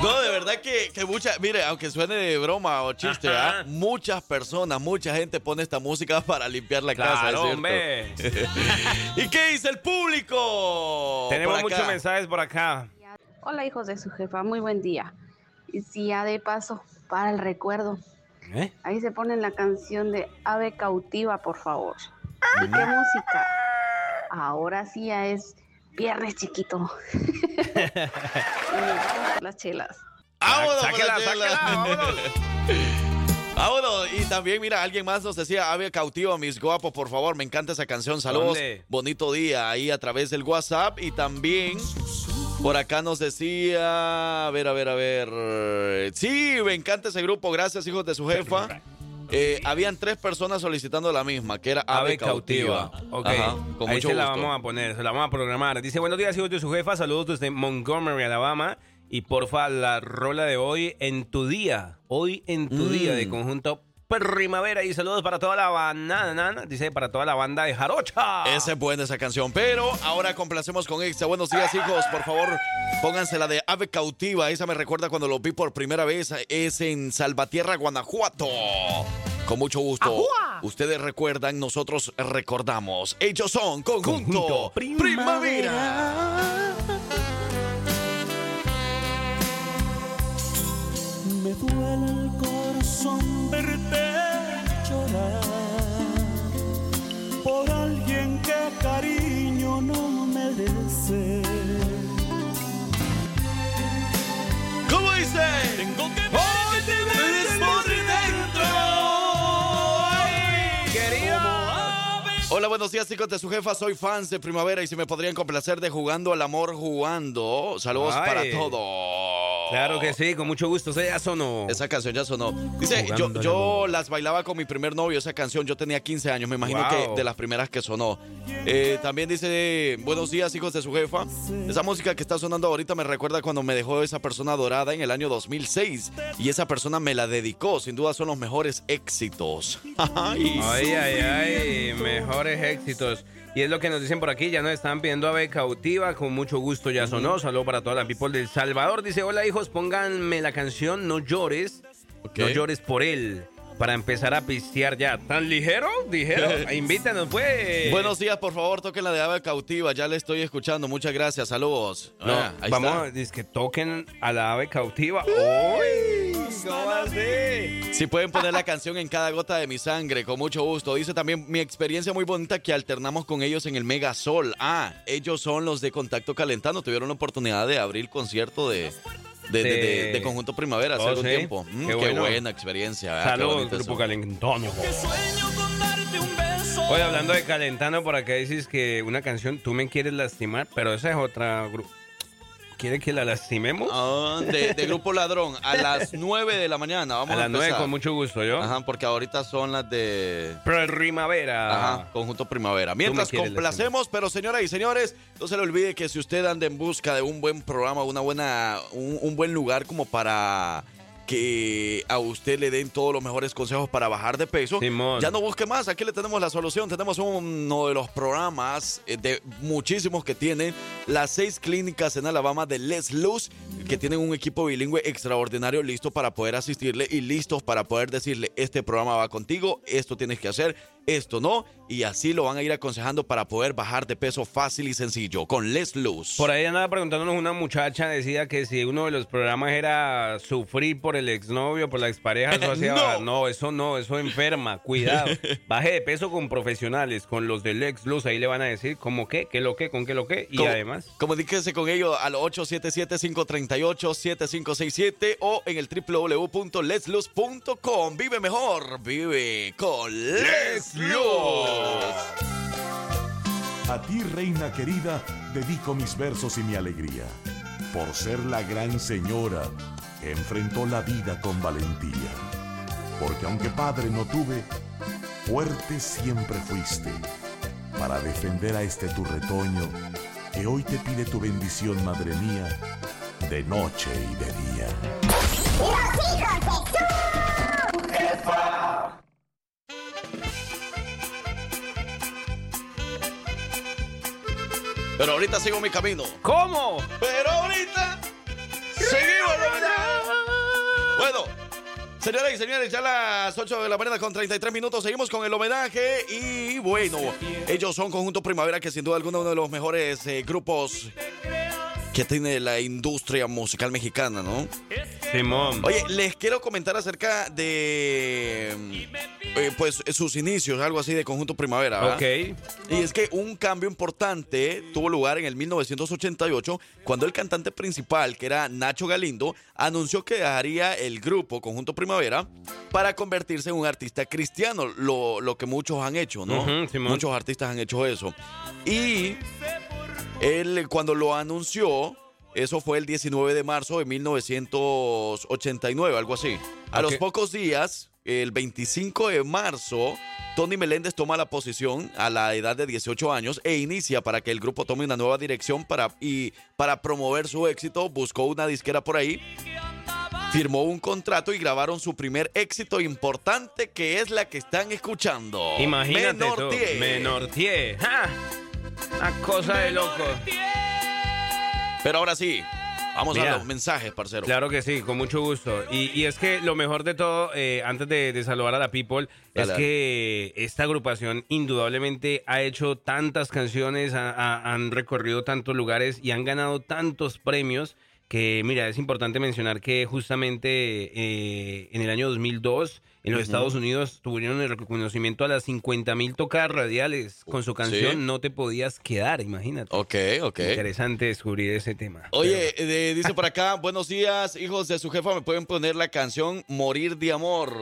No, de verdad que, que mucha, mire, aunque suene de broma o chiste. ¿verdad? muchas personas, mucha gente pone esta música para limpiar la casa, ¿es Claro, cierto? hombre. ¿Y qué dice el público? Tenemos muchos mensajes por acá. Hola hijos de su jefa, muy buen día. Y si ya de paso, para el recuerdo, ¿Eh? ahí se pone la canción de Ave Cautiva, por favor. ¿Y qué música? Ahora sí ya es Viernes Chiquito. Las chelas. ¡Vámonos, Sáquela, Franchella! sáquela, vámonos. Vámonos. Y también, mira, alguien más nos decía, Ave Cautivo, mis guapos, por favor, me encanta esa canción. Saludos. ¿Dónde? Bonito día ahí a través del WhatsApp. Y también por acá nos decía, a ver, a ver, a ver. Sí, me encanta ese grupo. Gracias, hijos de su jefa. Eh, habían tres personas solicitando la misma, que era Ave, Ave cautiva. Ok. Ajá, con Ahí mucho se la gusto. vamos a poner, se la vamos a programar. Dice, buenos días, hijos de su jefa. Saludos desde Montgomery, Alabama. Y porfa, la rola de hoy en tu día. Hoy en tu Mm. día de conjunto Primavera. Y saludos para toda la banda. Dice, para toda la banda de Jarocha. Esa es buena esa canción, pero ahora complacemos con esta. Buenos días, hijos. Por favor, pónganse la de Ave Cautiva. Esa me recuerda cuando lo vi por primera vez. Es en Salvatierra, Guanajuato. Con mucho gusto. Ustedes recuerdan, nosotros recordamos. Ellos son Conjunto, Conjunto Primavera. Me duele el corazón cariño no merece. ¿Cómo dice? Tengo que buenos días, chicos de su jefa. Soy fans de Primavera y si me podrían complacer de Jugando al Amor Jugando. Saludos Ay. para todos. Claro que sí, con mucho gusto. ¿Se ya sonó? Esa canción ya sonó. Dice, yo, las bailaba con mi primer novio, esa canción. Yo tenía 15 años, me imagino Wow. que de las primeras que sonó. Eh, también dice, buenos días, hijos de su jefa. Esa música que está sonando ahorita me recuerda cuando me dejó esa persona dorada en el año 2006. Y esa persona me la dedicó. Sin duda son los mejores éxitos. Ay, Ay, ay, ay, éxitos. Y es lo que nos dicen por aquí, ya nos están pidiendo ave cautiva, con mucho gusto ya sonó. Saludo para toda la people del Salvador. Dice, hola hijos, pónganme la canción No llores, no llores por él, para empezar a pistear ya. ¿Tan ligero? Dijeron, invítanos pues. Buenos días, por favor, toquen la de Ave Cautiva. Ya le estoy escuchando. Muchas gracias. Saludos. No, Ah, ahí vamos, está. dice que toquen a la ave cautiva. ¡Uy! ¿Cómo así? Si pueden poner la canción en cada gota de mi sangre, con mucho gusto. Dice también mi experiencia muy bonita que alternamos con ellos en el Mega Sol. Ah, ellos son los de Contacto Calentando. Tuvieron la oportunidad de abrir concierto de, de, de- de- de Conjunto Primavera hace Oh, algún sí. tiempo. Mm, Qué qué, bueno. buena experiencia. Saludos, Grupo. Calentano. Oye, hablando de Calentano, por acá dices que una canción, tú me quieres lastimar, pero esa es otra grupo. ¿Quiere que la lastimemos? Ah, de, de Grupo Ladrón, a las 9 de la mañana. Vamos A a, las nueve, empezar. con mucho gusto, ¿yo? Ajá, porque ahorita son las de... Primavera. Ajá, conjunto primavera. Mientras complacemos, pero señoras y señores, no se le olvide que si usted anda en busca de un buen programa, una buena, un, un buen lugar como para que a usted le den todos los mejores consejos para bajar de peso, Simón. ya no busque más. Aquí le tenemos la solución. Tenemos uno de los programas eh, de muchísimos que tienen las seis clínicas en Alabama de Les Luz, que tienen un equipo bilingüe extraordinario listo para poder asistirle y listos para poder decirle, este programa va contigo, esto tienes que hacer, esto no, y así lo van a ir aconsejando para poder bajar de peso fácil y sencillo con Les Luz. Por ahí andaba preguntándonos una muchacha, decía que si uno de los programas era sufrir por el exnovio, por la expareja. No. no. eso no, eso enferma, cuidado. Baje de peso con profesionales, con los del ex Luz, ahí le van a decir cómo qué, qué lo qué, con qué lo qué, y Como- además... Comuníquese con ellos al 877-538-7567 o en el www.lesluz.com. Vive mejor, vive con Les Luz. A ti, reina querida, dedico mis versos y mi alegría, por ser la gran señora que enfrentó la vida con valentía. Porque aunque padre no tuve, fuerte siempre fuiste, para defender a este tu retoño, que hoy te pide tu bendición, madre mía, de noche y de día. Pero ahorita sigo mi camino. ¿Cómo? Pero ahorita seguimos. ¿No? Bueno, señoras y señores, ya las 8 de la mañana con 33 minutos seguimos con el homenaje y bueno, ellos son Conjunto Primavera que sin duda alguna uno de los mejores eh, grupos que tiene la industria musical mexicana, ¿no? Simón. Oye, les quiero comentar acerca de eh, pues sus inicios, algo así de Conjunto Primavera. ¿verdad? Ok. Y es que un cambio importante tuvo lugar en el 1988 cuando el cantante principal, que era Nacho Galindo, anunció que dejaría el grupo Conjunto Primavera para convertirse en un artista cristiano, lo, lo que muchos han hecho, ¿no? Muchos artistas han hecho eso. Y él cuando lo anunció, eso fue el 19 de marzo de 1989, algo así. A los pocos días, el 25 de marzo, Tony Meléndez toma la posición a la edad de 18 años e inicia para que el grupo tome una nueva dirección para, y para promover su éxito, buscó una disquera por ahí. Firmó un contrato y grabaron su primer éxito importante que es la que están escuchando. Imagínate tú, Menortier. Menortier. ¡Ja! Una cosa de loco. Pero ahora sí, vamos Mira. a los mensajes, parcero. Claro que sí, con mucho gusto. Y, y es que lo mejor de todo, eh, antes de, de saludar a la People, es Dale, que esta agrupación indudablemente ha hecho tantas canciones, ha- ha- han recorrido tantos lugares y han ganado tantos premios que, mira, es importante mencionar que justamente eh, en el año 2002 en los. Estados Unidos tuvieron el reconocimiento a las 50 mil tocadas radiales con su canción Sí. No te podías quedar, imagínate. Ok, ok. Interesante descubrir ese tema. Oye, eh, dice por acá, buenos días, hijos de su jefa, ¿me pueden poner la canción Morir de Amor?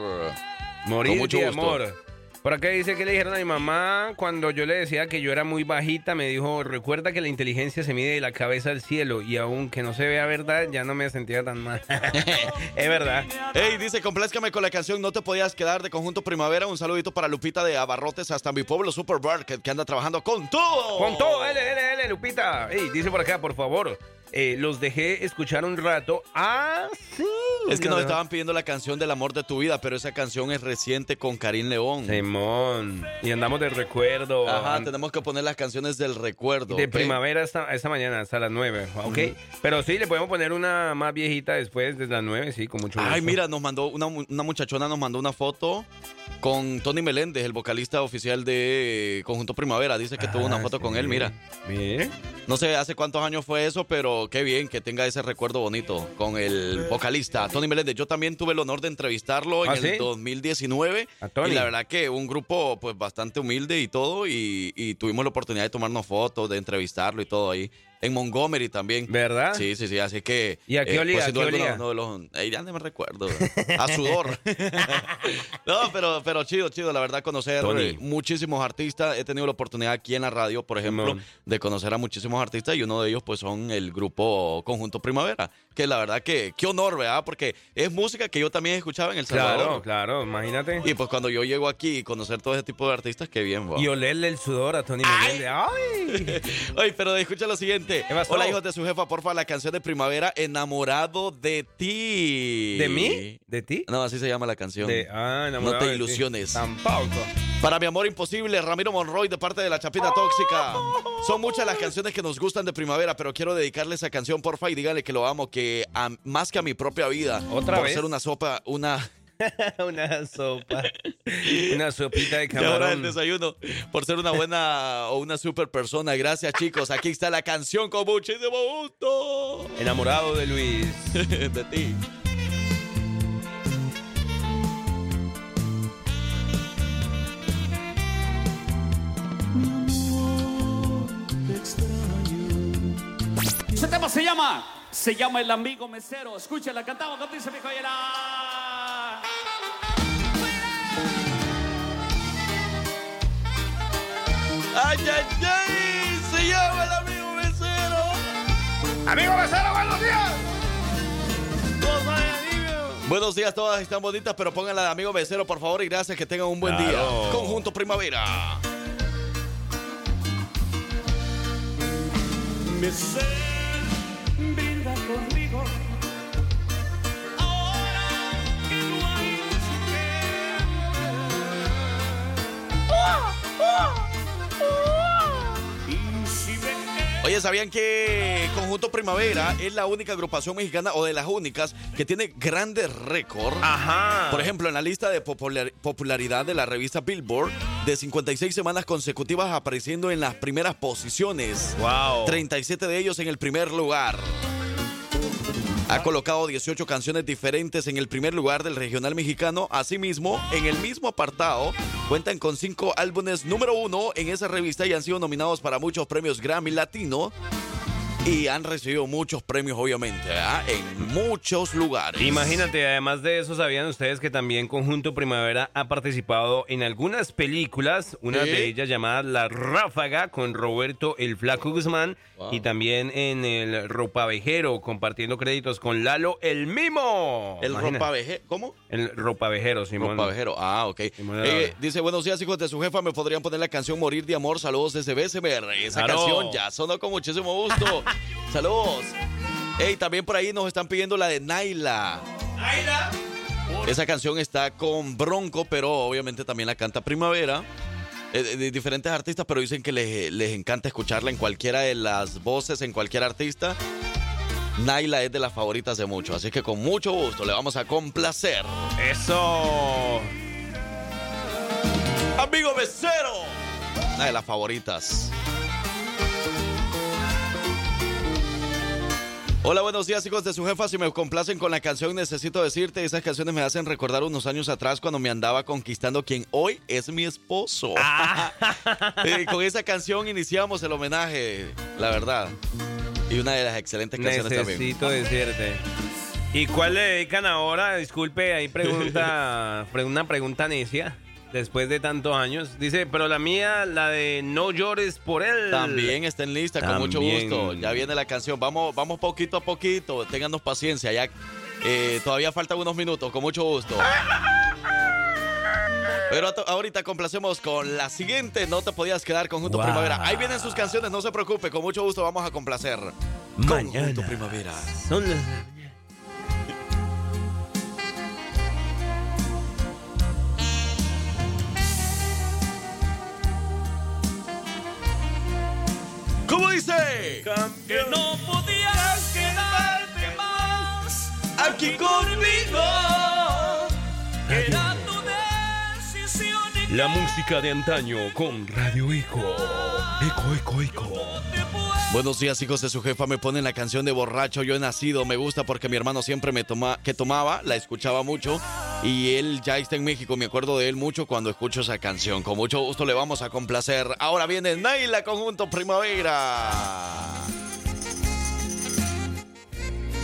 Morir Con mucho de gusto. amor. Por acá dice que le dijeron a mi mamá cuando yo le decía que yo era muy bajita, me dijo, recuerda que la inteligencia se mide de la cabeza al cielo y aunque no se vea verdad, ya no me sentía tan mal. es verdad. Ey, dice, complázcame con la canción No te podías quedar de Conjunto Primavera. Un saludito para Lupita de Abarrotes hasta mi pueblo Superbar, que, que anda trabajando con todo. Con todo, L, L, L, Lupita. Ey, dice por acá, por favor, eh, los dejé escuchar un rato. Ah, sí. Es que nos estaban pidiendo la canción del amor de tu vida, pero esa canción es reciente con Karim León. Simón. Y andamos de recuerdo. Ajá, tenemos que poner las canciones del recuerdo. De primavera hasta esta mañana, hasta las 9, ¿ok? Pero sí, le podemos poner una más viejita después de las 9, sí, con mucho gusto. Ay, mira, nos mandó una, una muchachona, nos mandó una foto con Tony Meléndez, el vocalista oficial de Conjunto Primavera. Dice que tuvo una Ah, foto con él, mira. Mire. No sé hace cuántos años fue eso, pero pero qué bien que tenga ese recuerdo bonito con el vocalista Tony Meléndez. Yo también tuve el honor de entrevistarlo en ¿Ah, el sí? 2019. A Tony. Y la verdad que un grupo pues bastante humilde y todo. Y, y tuvimos la oportunidad de tomarnos fotos, de entrevistarlo y todo ahí. En Montgomery también. ¿Verdad? Sí, sí, sí. Así que. ¿Y a qué olía? pues, ¿A qué eh, ya no me recuerdo. A sudor. no, pero, pero chido, chido. La verdad, conocer Tony. eh, muchísimos artistas. He tenido la oportunidad aquí en la radio, por ejemplo, de conocer a muchísimos artistas y uno de ellos pues son el grupo Conjunto Primavera, que la verdad que qué honor, ¿verdad? Porque es música que yo también escuchaba en El Salvador. Claro, claro, imagínate. Y pues cuando yo llego aquí y conocer todo ese tipo de artistas, qué bien, wow. Y olerle el sudor a Tony Meléndez. ¡Ay! Oye, pero escucha lo siguiente. Hola, hijos de su jefa, porfa, la canción de Primavera, Enamorado de ti. ¿De mí? ¿De ti? No, así se llama la canción. De- ah, enamorado no te de ti. ilusiones. Tampoco. Para mi amor imposible, Ramiro Monroy de parte de la Chapita Tóxica. Son muchas las canciones que nos gustan de primavera, pero quiero dedicarle esa canción, porfa, y díganle que lo amo, que a- más que a mi propia vida. ¿Otra por vez? ser una sopa, una. Una sopa. Una sopita de de hora del camarón. desayuno. Por ser una buena o una super persona. Gracias, chicos. Aquí está la canción con muchísimo gusto. Enamorado de Luis. de ti. Ese tema se llama, se llama El Amigo Mesero. Escúchenla, cantamos, ¿cómo dice mi joyera? ¡Ay, ay, ay! Se llama el amigo mesero. Amigo Becero, buenos días. Buenos días, todas están bonitas, pero pónganla de amigo mesero, por favor, y gracias, que tengan un buen Claro. día. Conjunto Primavera. Mesero, Oye, ¿sabían que Conjunto Primavera es la única agrupación mexicana o de las únicas que tiene grandes récords? Ajá. Por ejemplo, en la lista de popular- popularidad de la revista Billboard, de 56 semanas consecutivas apareciendo en las primeras posiciones. Wow. 37 de ellos en el primer lugar. Ha colocado 18 canciones diferentes en el primer lugar del regional mexicano. Asimismo, en el mismo apartado, cuentan con cinco álbumes número uno en esa revista y han sido nominados para muchos premios Grammy Latino. Y han recibido muchos premios, obviamente, ¿verdad? en muchos lugares. Imagínate, además de eso, ¿sabían ustedes que también Conjunto Primavera ha participado en algunas películas? Una ¿Sí? de ellas llamada La Ráfaga con Roberto El Flaco Guzmán Wow. y también en El Ropavejero compartiendo créditos con Lalo El Mimo. El ropavejero. ¿Cómo? El Ropavejero, Simón. Ropavejero. Ah, ok. Eh, dice, buenos días, hijos de su jefa. ¿Me podrían poner la canción Morir de Amor? Saludos desde BSBR. Esa Claro. canción ya sonó con muchísimo gusto. Saludos. Ey, también por ahí nos están pidiendo la de Naila. Naila. Esa canción está con Bronco, pero obviamente también la canta Primavera. Eh, de diferentes artistas, pero dicen que les, les encanta escucharla en cualquiera de las voces, en cualquier artista. Naila es de las favoritas de muchos, así que con mucho gusto le vamos a complacer. Eso. Amigo Becero. Una de las favoritas. Hola, buenos días, hijos de su jefa. Si me complacen con la canción, necesito decirte, esas canciones me hacen recordar unos años atrás cuando me andaba conquistando quien hoy es mi esposo. Eh, con esa canción iniciamos el homenaje, la verdad. Y una de las excelentes canciones también. Necesito decirte. ¿Y cuál le dedican ahora? Disculpe, ahí pregunta, pre- una pregunta necia. Después de tantos años. Dice, pero la mía, la de No llores por él. También está en lista, con mucho gusto. Ya viene la canción. Vamos, vamos poquito a poquito. Ténganos paciencia. Ya eh, todavía faltan unos minutos, con mucho gusto. Pero ahorita complacemos con la siguiente. No te podías quedar conjunto Wow. primavera. Ahí vienen sus canciones, no se preocupe. Con mucho gusto vamos a complacer. Mañana. Conjunto primavera. Son las... ¿Cómo dice? Que no podías quedarte más Aquí conmigo. Era tu decisión La música de antaño con Radio Eco. Eco, eco, eco. Buenos días, hijos de su jefa. Me ponen la canción de borracho. Yo he nacido. Me gusta porque mi hermano siempre me toma, que tomaba, la escuchaba mucho. Y él ya está en México. Me acuerdo de él mucho cuando escucho esa canción. Con mucho gusto le vamos a complacer. Ahora viene Naila Conjunto Primavera.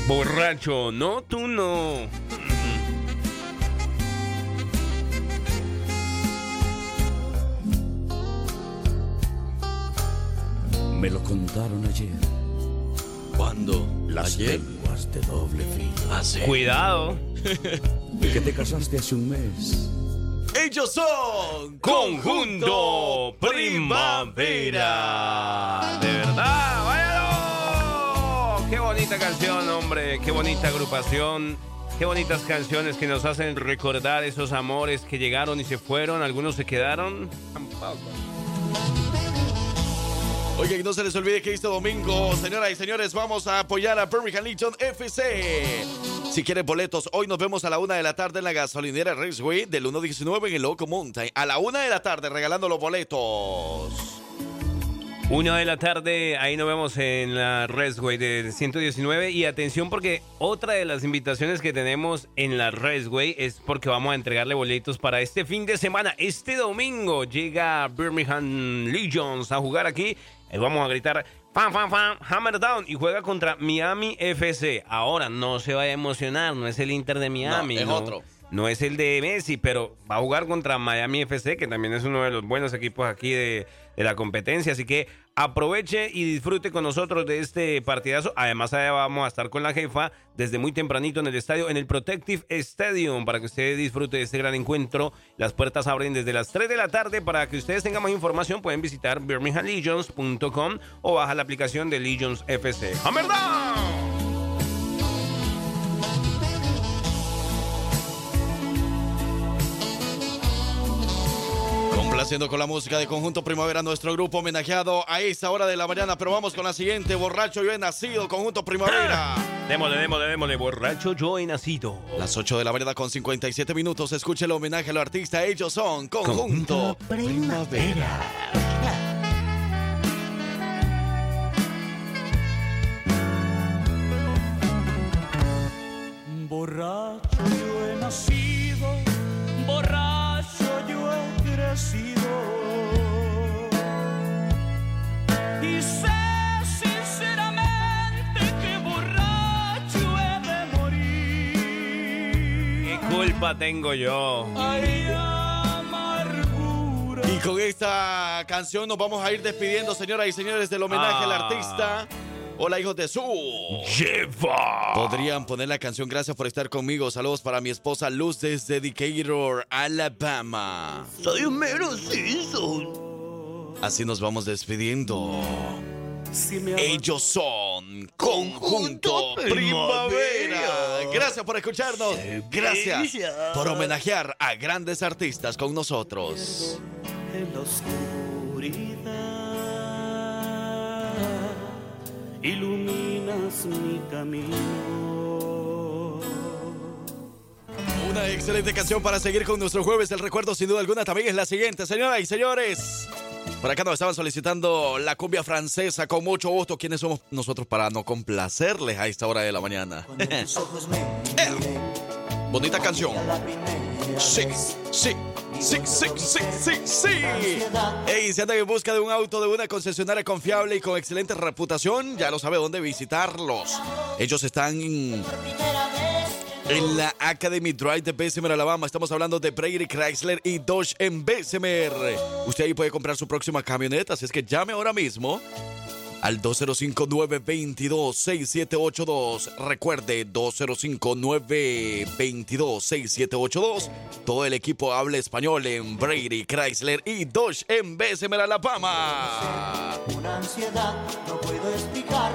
Borracho, no, tú no. Me lo contaron ayer. ¿Cuándo? Las ¿Ayer? lenguas de doble filo. Ah, sí. Cuidado. Que te casaste hace un mes. Ellos son Conjunto Primavera. De verdad, váyalo. Qué bonita canción, hombre. Qué bonita agrupación. Qué bonitas canciones que nos hacen recordar esos amores que llegaron y se fueron. Algunos se quedaron. Tampoco. Y no se les olvide que este domingo, señoras y señores, vamos a apoyar a Birmingham Legion FC. Si quieren boletos, hoy nos vemos a la una de la tarde en la gasolinera Raceway del 119 en el Loco Mountain. A la una de la tarde regalando los boletos. Una de la tarde, ahí nos vemos en la Resway de 119. Y atención porque otra de las invitaciones que tenemos en la Resway es porque vamos a entregarle boletos para este fin de semana. Este domingo llega Birmingham Legions a jugar aquí. Ahí vamos a gritar fan, fan, fan, hammer down y juega contra Miami FC. Ahora no se vaya a emocionar, no es el Inter de Miami. No, es otro. No es el de Messi, pero va a jugar contra Miami FC, que también es uno de los buenos equipos aquí de, la competencia. Así que aproveche y disfrute con nosotros de este partidazo. Además, allá vamos a estar con la jefa desde muy tempranito en el estadio, en el Protective Stadium, para que usted disfrute de este gran encuentro. Las puertas abren desde las 3 de la tarde. Para que ustedes tengan más información, pueden visitar birminghamlegions.com o baja la aplicación de Legions FC. ¡Hammer! Complaciendo con la música de Conjunto Primavera, nuestro grupo homenajeado a esta hora de la mañana. Pero vamos con la siguiente, borracho yo he nacido, Conjunto Primavera. Démosle, démosle, démosle, borracho yo he nacido. Las 8 de la mañana con 57 minutos, escuche el homenaje al artista. Ellos son Conjunto, Primavera. Borracho yo he nacido, borracho yo he crecido. Culpa tengo yo? Ay, amargura. Y con esta canción nos vamos a ir despidiendo, señoras y señores, del homenaje al Ah. artista. Hola, hijos de su. Lleva. Podrían poner la canción Gracias por estar conmigo. Saludos para mi esposa Luz desde Decatur, Alabama. Soy un mero Simpson. Así nos vamos despidiendo. Si me Ellos son Conjunto Primavera. Gracias por escucharnos. Gracias por homenajear a grandes artistas con nosotros. en la oscuridad iluminas mi camino. Una excelente canción para seguir con nuestro jueves. El recuerdo, sin duda alguna, también es la siguiente. Señoras y señores, por acá nos estaban solicitando la cumbia francesa con mucho gusto. ¿Quiénes somos nosotros para no complacerles a esta hora de la mañana? Eh, Bonita canción. Sí, sí, sí, sí, sí, sí, sí. Ey, si andan en busca de un auto de una concesionaria confiable y con excelente reputación, ya lo sabe dónde visitarlos. Ellos están en la Academy Drive de Bessemer, Alabama. Estamos hablando de Brady Chrysler y Dodge en Bessemer. Usted ahí puede comprar su próxima camioneta, así es que llame ahora mismo al 205-922-6782. Recuerde, 205-922-6782. Todo el equipo habla español en Brady Chrysler y Dodge en Bessemer, Alabama. Una ansiedad, no puedo explicar.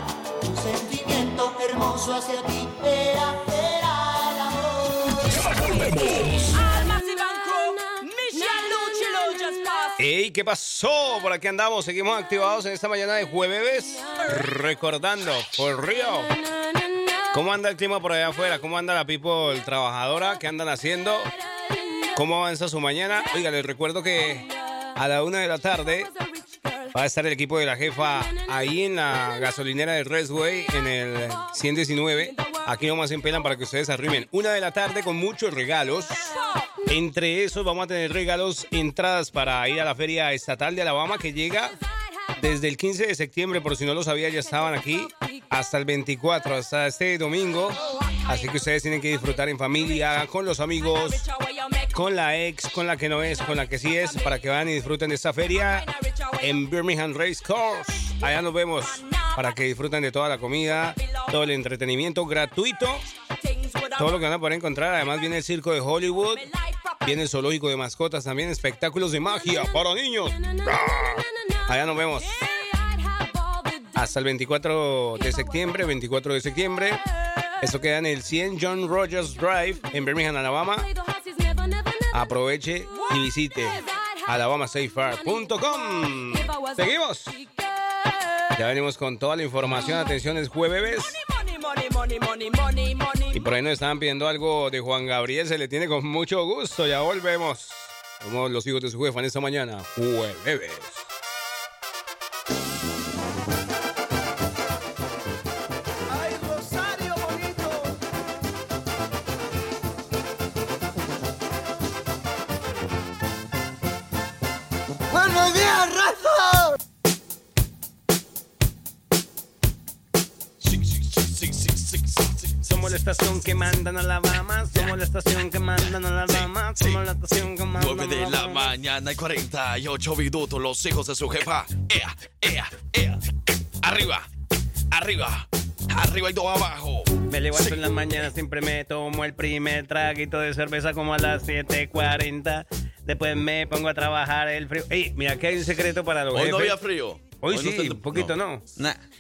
Un sentimiento hermoso hacia ti. Era ¡Ey! ¿Qué pasó? Por aquí andamos, seguimos activados en esta mañana de jueves. Recordando, por Río. ¿Cómo anda el clima por allá afuera? ¿Cómo anda la people trabajadora? ¿Qué andan haciendo? ¿Cómo avanza su mañana? Oiga, les recuerdo que a la una de la tarde Va a estar el equipo de la jefa ahí en la gasolinera del Redway en el 119. Aquí nomás en Pelan para que ustedes arrimen. Una de la tarde con muchos regalos. Entre esos vamos a tener regalos, entradas para ir a la Feria Estatal de Alabama que llega desde el 15 de septiembre, por si no lo sabía, ya estaban aquí, hasta el 24, hasta este domingo. Así que ustedes tienen que disfrutar en familia, con los amigos, con la ex, con la que no es, con la que sí es, para que vayan y disfruten de esta feria en Birmingham Race Course. Allá nos vemos para que disfruten de toda la comida, todo el entretenimiento gratuito, todo lo que van a poder encontrar. Además viene el circo de Hollywood, viene el zoológico de mascotas también, espectáculos de magia para niños. Allá nos vemos. Hasta el 24 de septiembre, 24 de septiembre. Esto queda en el 100 John Rogers Drive en Birmingham, Alabama. Aproveche y visite alabamasafefair.com. Seguimos. Ya venimos con toda la información. Atención, es jueves. Y por ahí nos estaban pidiendo algo de Juan Gabriel. Se le tiene con mucho gusto. Ya volvemos. Somos los hijos de su jefa en esta mañana. Jueves. Estación que mandan a Alabama. Somos la estación que mandan a Alabama. Somos la estación que mandan 9 de la mañana y 48 minutos, los hijos de su jefa. ¡Ea, ea, ea! Arriba, arriba, arriba y todo abajo. Me levanto en la mañana, siempre me tomo el primer traguito de cerveza como a las 7.40. Después me pongo a trabajar el frío. Ey, mira que hay un secreto para los Hoy no jefes. había frío. Hoy, sí, un poquito no.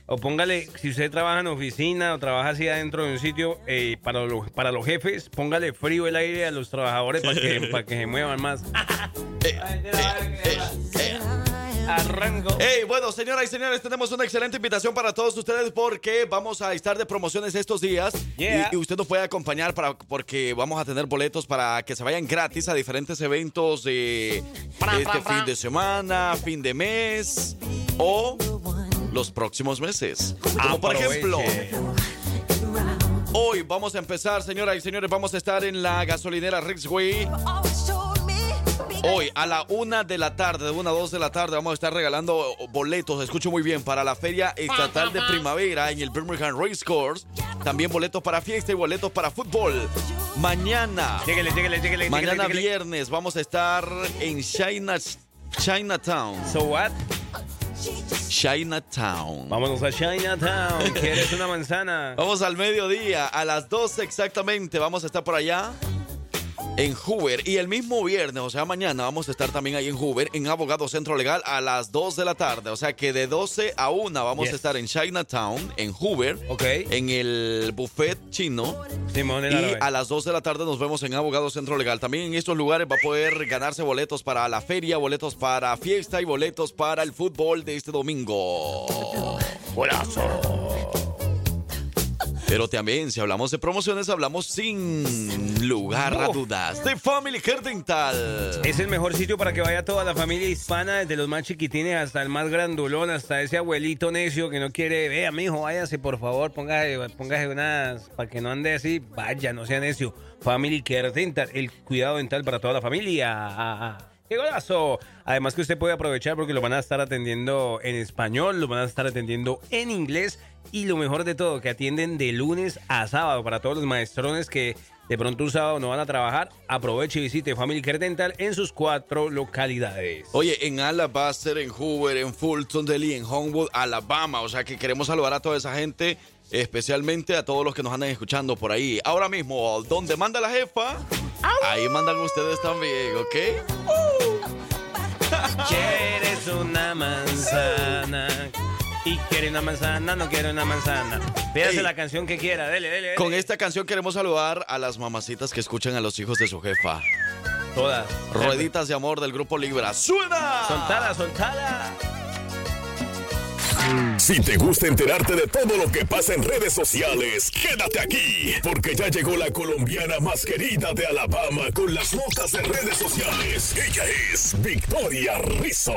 O póngale, si usted trabaja en oficina o trabaja así adentro de un sitio, eh, para, los, para los jefes, póngale frío el aire a los trabajadores para que, para que se muevan más. Arranco. Hey, bueno, señoras y señores, tenemos una excelente invitación para todos ustedes porque vamos a estar de promociones estos días Yeah. y, y usted nos puede acompañar para porque vamos a tener boletos para que se vayan gratis a diferentes eventos de este fin de semana, fin de mes o los próximos meses. Como por ejemplo, hoy vamos a empezar, señoras y señores, vamos a estar en la gasolinera Rixway. Hoy a la una de la tarde, de una a dos de la tarde, vamos a estar regalando boletos, escucho muy bien, para la Feria Estatal de Primavera en el Birmingham Race Course. También boletos para fiesta y boletos para fútbol. Mañana, Lléguele, lléguele, lléguele, mañana viernes, vamos a estar en China, Chinatown. So what? Chinatown. Vámonos a Chinatown. ¿Quieres una manzana? Vamos al mediodía, a las 12 exactamente, vamos a estar por allá. En Hoover y el mismo viernes, o sea, mañana vamos a estar también ahí en Hoover, en Abogado Centro Legal a las 2 de la tarde. O sea que de 12 a 1 vamos Yes. a estar en Chinatown, en Hoover, Ok. en el buffet chino. Simón Y árabe. a las 2 de la tarde nos vemos en Abogado Centro Legal. También en estos lugares va a poder ganarse boletos para la feria, boletos para fiesta y boletos para el fútbol de este domingo. Pero también, si hablamos de promociones, hablamos sin lugar a dudas de Family Care Dental. Es el mejor sitio para que vaya toda la familia hispana, desde los más chiquitines hasta el más grandulón, hasta ese abuelito necio que no quiere. Vea, mijo, váyase, por favor, póngase, póngase unas. para que no ande así. Vaya, no sea necio. Family Care Dental, el cuidado dental para toda la familia. Ah, ah. ¡Qué golazo! Además que usted puede aprovechar porque lo van a estar atendiendo en español, lo van a estar atendiendo en inglés y lo mejor de todo, que atienden de lunes a sábado para todos los maestrones que de pronto un sábado no van a trabajar. Aproveche y visite Family Care Dental en sus cuatro localidades. Oye, en Alabaster, en Hoover, en Fulton, Delhi, en Homewood, Alabama. O sea que queremos saludar a toda esa gente, especialmente a todos los que nos andan escuchando por ahí. Ahora mismo, donde manda la jefa, ahí mandan ustedes también, ¿ok? Quieres una manzana. Y quiere una manzana, no quiere una manzana. Pídase Ey. la canción que quiera, dele, dele, dele. Con esta canción queremos saludar a las mamacitas que escuchan a los hijos de su jefa. Todas. Rueditas de amor del grupo Libra. ¡Suena! Soltala, soltala. Si te gusta enterarte de todo lo que pasa en redes sociales, quédate aquí, porque ya llegó la colombiana más querida de Alabama con las notas de redes sociales. Ella es Victoria Rizzo.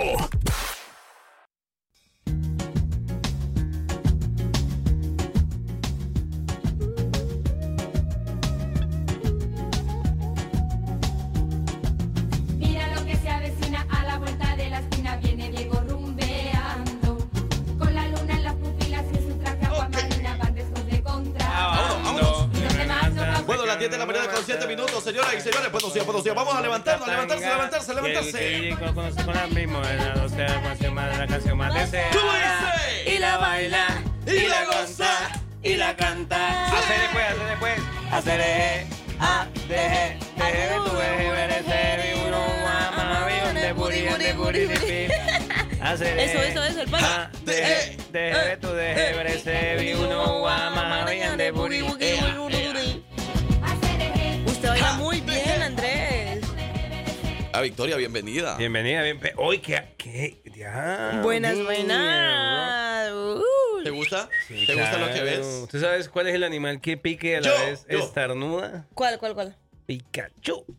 Levantarnos, a levantarse, a levantarse, a levantarse. Conoce con la misma, la docena, la canción más, la canción más deseada. ¿Cómo dice? Y la baila, y la goza, y la canta. Hacer después, hacer después. Hacer eje, a, deje, deje, tu uno, mamá, de de de Eso, eso, eso, el palo. a, deje, deje, tu deje, uno, mamá, de puri, Victoria, bienvenida. Bienvenida, bien. Hoy, ¿qué? ¿Qué? Ya. Buenas, buenas. Uh. ¿Te gusta? Sí, ¿Te gusta lo que ves? ¿Tú sabes cuál es el animal que pique a la Yo, vez yo. estarnuda? ¿Cuál, cuál, cuál? Pikachu.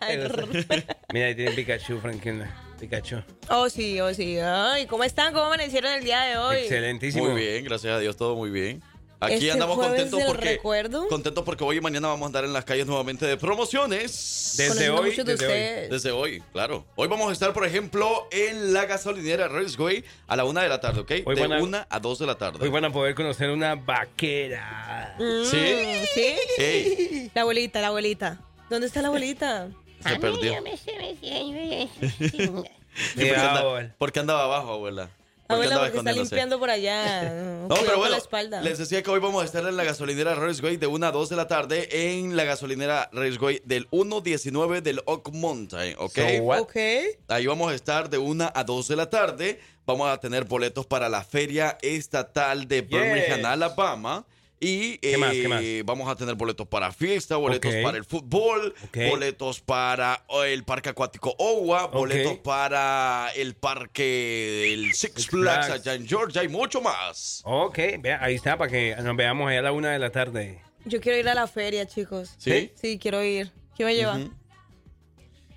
Mira, ahí tiene Pikachu, Franklin. Pikachu. Oh, sí, oh, sí. Ay, ¿cómo están? ¿Cómo amanecieron el día de hoy? Excelentísimo. Muy bien, gracias a Dios, todo muy bien. Aquí Este andamos contentos porque recuerdo. contentos porque hoy y mañana vamos a andar en las calles nuevamente de promociones. Desde hoy, desde hoy. Desde hoy, claro. Hoy vamos a estar, por ejemplo, en la gasolinera Raceway a la una de la tarde, ¿ok? Hoy de a- una a dos de la tarde. Hoy van a poder conocer una vaquera. Mm, ¿Sí? ¿Sí? Ey. La abuelita, la abuelita. ¿Dónde está la abuelita? Se perdió. Yo me sé, me sé, me sé. ¿Por qué, anda- abuela. por qué andaba abajo, abuela? ¿Por qué Abuela, porque está limpiando por allá. No, pero bueno, la espalda. les decía que hoy vamos a estar en la gasolinera Raceway de 1 a 2 de la tarde en la gasolinera Raceway del 119 del Oak Mountain, ¿ok? So? Ok. Ahí vamos a estar de 1 a 2 de la tarde. Vamos a tener boletos para la Feria Estatal de Birmingham, Yes. Alabama. Y ¿Qué más? ¿Qué eh, más? vamos a tener boletos para fiesta, boletos para el fútbol, boletos para oh, el parque acuático Owa, boletos para el parque el Six, Six Flags Flags. allá en Georgia y mucho más. Ok, vea, ahí está, para que nos veamos allá a la una de la tarde. Yo quiero ir a la feria, chicos. ¿Sí? Sí, quiero ir. ¿Quién me lleva? Ujú.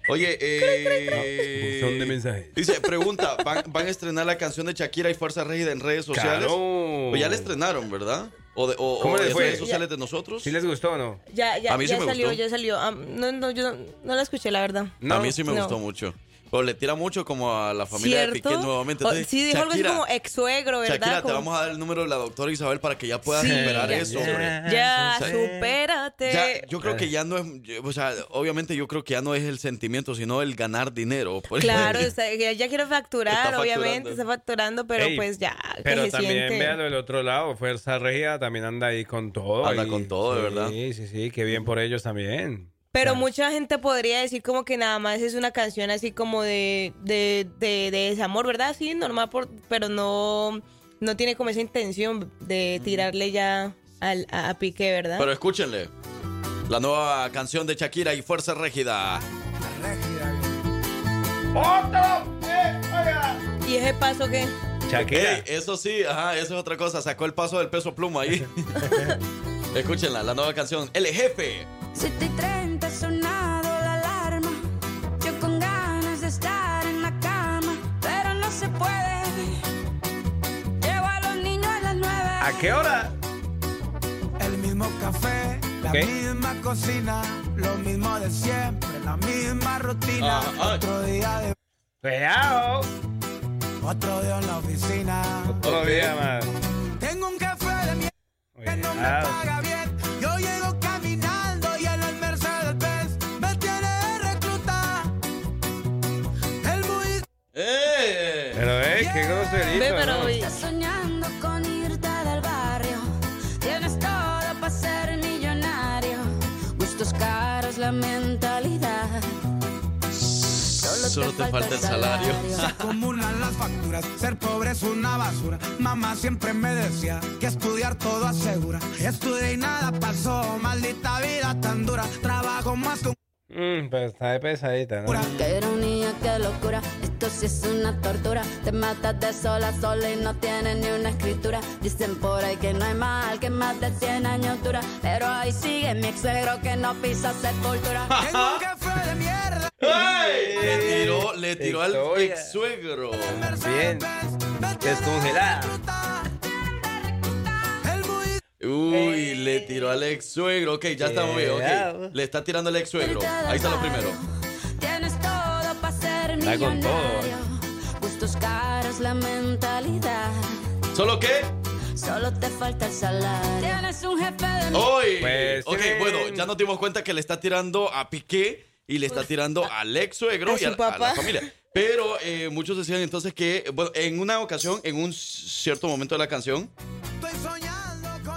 Oye, eh, Buzón de mensajes. dice, pregunta, ¿van, van a estrenar la canción de Shakira y Fuerza Régida en redes sociales? Claro. Pues ya la estrenaron, ¿verdad? ¿O, de, o, ¿Cómo o les en fue? redes sociales de nosotros? ¿Sí les gustó o no? Ya, ya, A mí sí ya me salió, gustó. ya salió. Ah, no, no, yo no, no la escuché, la verdad. No. a mí sí me No. gustó mucho. Pero le tira mucho como a la familia de. Piqué nuevamente. Entonces, sí, dijo algo así como ex suegro, ¿verdad? Shakira, te vamos a dar el número de la doctora Isabel para que ya puedas Sí, superar ya, eso. ya. hombre. Ya, O sea, supérate. Ya, yo creo que ya no es, o sea, obviamente yo creo que ya no es el sentimiento, sino el ganar dinero. pues. Claro, ya ya quiero facturar, Está obviamente, está facturando, pero Ey, pues ya. ¿qué Pero se también siente? véalo del otro lado. Fuerza Regia también anda ahí con todo. Anda y- con todo, de sí, verdad. Sí, sí, sí. Qué bien por ellos también. Pero mucha gente podría decir como que nada más es una canción así como de, de, de, de desamor, ¿verdad? Sí, normal, por, pero no, no tiene como esa intención de tirarle ya al, a, a Piqué, ¿verdad? Pero escúchenle. La nueva canción de Shakira y Fuerza Régida. ¿Y ese paso qué? Shakira. Eso sí, ajá, eso es otra cosa. Sacó el paso del peso pluma ahí. Escúchenla, la nueva canción. El jefe. 7 y 30 ha sonado la alarma. Yo con ganas de estar en la cama, pero no se puede. Llevo a los niños a las 9. ¿A qué hora? El mismo café, la Ok. misma cocina, lo mismo de siempre, la misma rutina. Ajá. Otro día de Cuidado. otro día en la oficina. Otro día más. Tengo un café que no me Cuidado. paga bien. Yo llego caminando y en el Mercedes Benz me tiene recluta. El muy ¡Eh! Pero, eh, qué groserito. Ve, pero- ¿no? Estás soñando con irte del barrio. Tienes todo para ser millonario. Gustos caros, la mentalidad. Solo te falta el salario. Se acumulan las facturas, ser pobre es una basura. Mamá siempre me decía que estudiar todo asegura. Estudié y nada pasó, maldita vida tan dura. Trabajo más que un Mm, pero está de pesadita, ¿no? Qué ironía, qué locura. Esto sí es una tortura. Te matas de sola a sola y no tienes ni una escritura. Dicen por ahí que no hay mal, que más de 100 años dura. Pero ahí sigue mi ex suegro que no pisa sepultura. Tengo un café de mierda. ¡Ay! Le tiró, le tiró al ex suegro. Bien. Descongelada. Uy, le tiró al ex suegro. Ok, ya estamos bien, Cuidado. ok. Le está tirando al ex suegro. Ahí está lo primero. Tienes todo para ser Está con millonario. todo, Gustos caros, la mentalidad. ¿Solo qué? Solo te falta el salario. Tienes un jefe de Hoy. Pues, ok, tienen- bueno, ya nos dimos cuenta que le está tirando a Piqué y le está tirando al ex suegro a y a, a la familia. Pero eh, muchos decían entonces que, bueno, en una ocasión, en un cierto momento de la canción,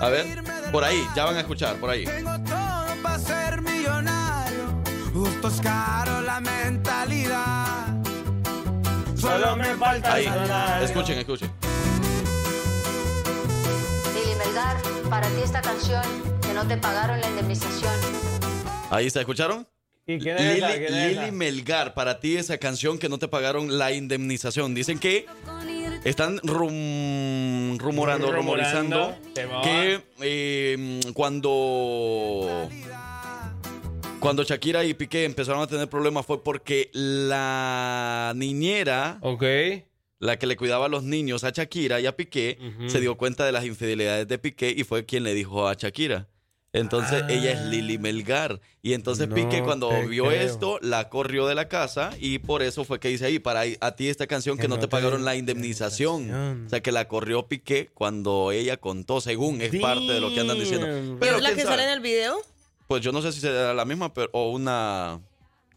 a ver, por ahí, ya van a escuchar, por ahí. Tengo todo para ser millonario. Justo es caro la mentalidad. Solo me falta Ahí, escuchen, escuchen. Lili Melgar, para ti esta canción que no te pagaron la indemnización. Ahí está, ¿escucharon? ¿Y quién es Lili, esa? ¿Quién es Lili esa? Melgar, para ti esa canción que no te pagaron la indemnización. Dicen que están rum- rumorando, Rumorando, rumorizando que eh, cuando cuando Shakira y Piqué empezaron a tener problemas fue porque la niñera, Ok. la que le cuidaba a los niños a Shakira y a Piqué, se dio cuenta de las infidelidades de Piqué y fue quien le dijo a Shakira. Entonces ella es Lili Melgar. Y entonces Ah. No Piqué cuando vio creo. esto, la corrió de la casa y por eso fue que dice ahí, para a ti esta canción que, no te pagaron la indemnización. O sea que la corrió Piqué cuando ella contó, según es parte de lo que andan diciendo. ¿Pero es la que sabe. sale en el video? Pues yo no sé si será la misma pero, o una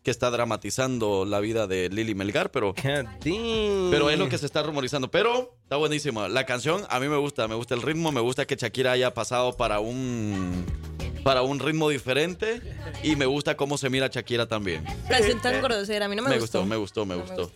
que está dramatizando la vida de Lili Melgar, pero, pero es lo que se está rumorizando. Pero está buenísima. La canción a mí me gusta, me gusta el ritmo, me gusta que Shakira haya pasado para un para un ritmo diferente y me gusta cómo se mira Shakira también. Canción tan grosera, a mí no me, me gustó. gustó, me gustó, me gustó.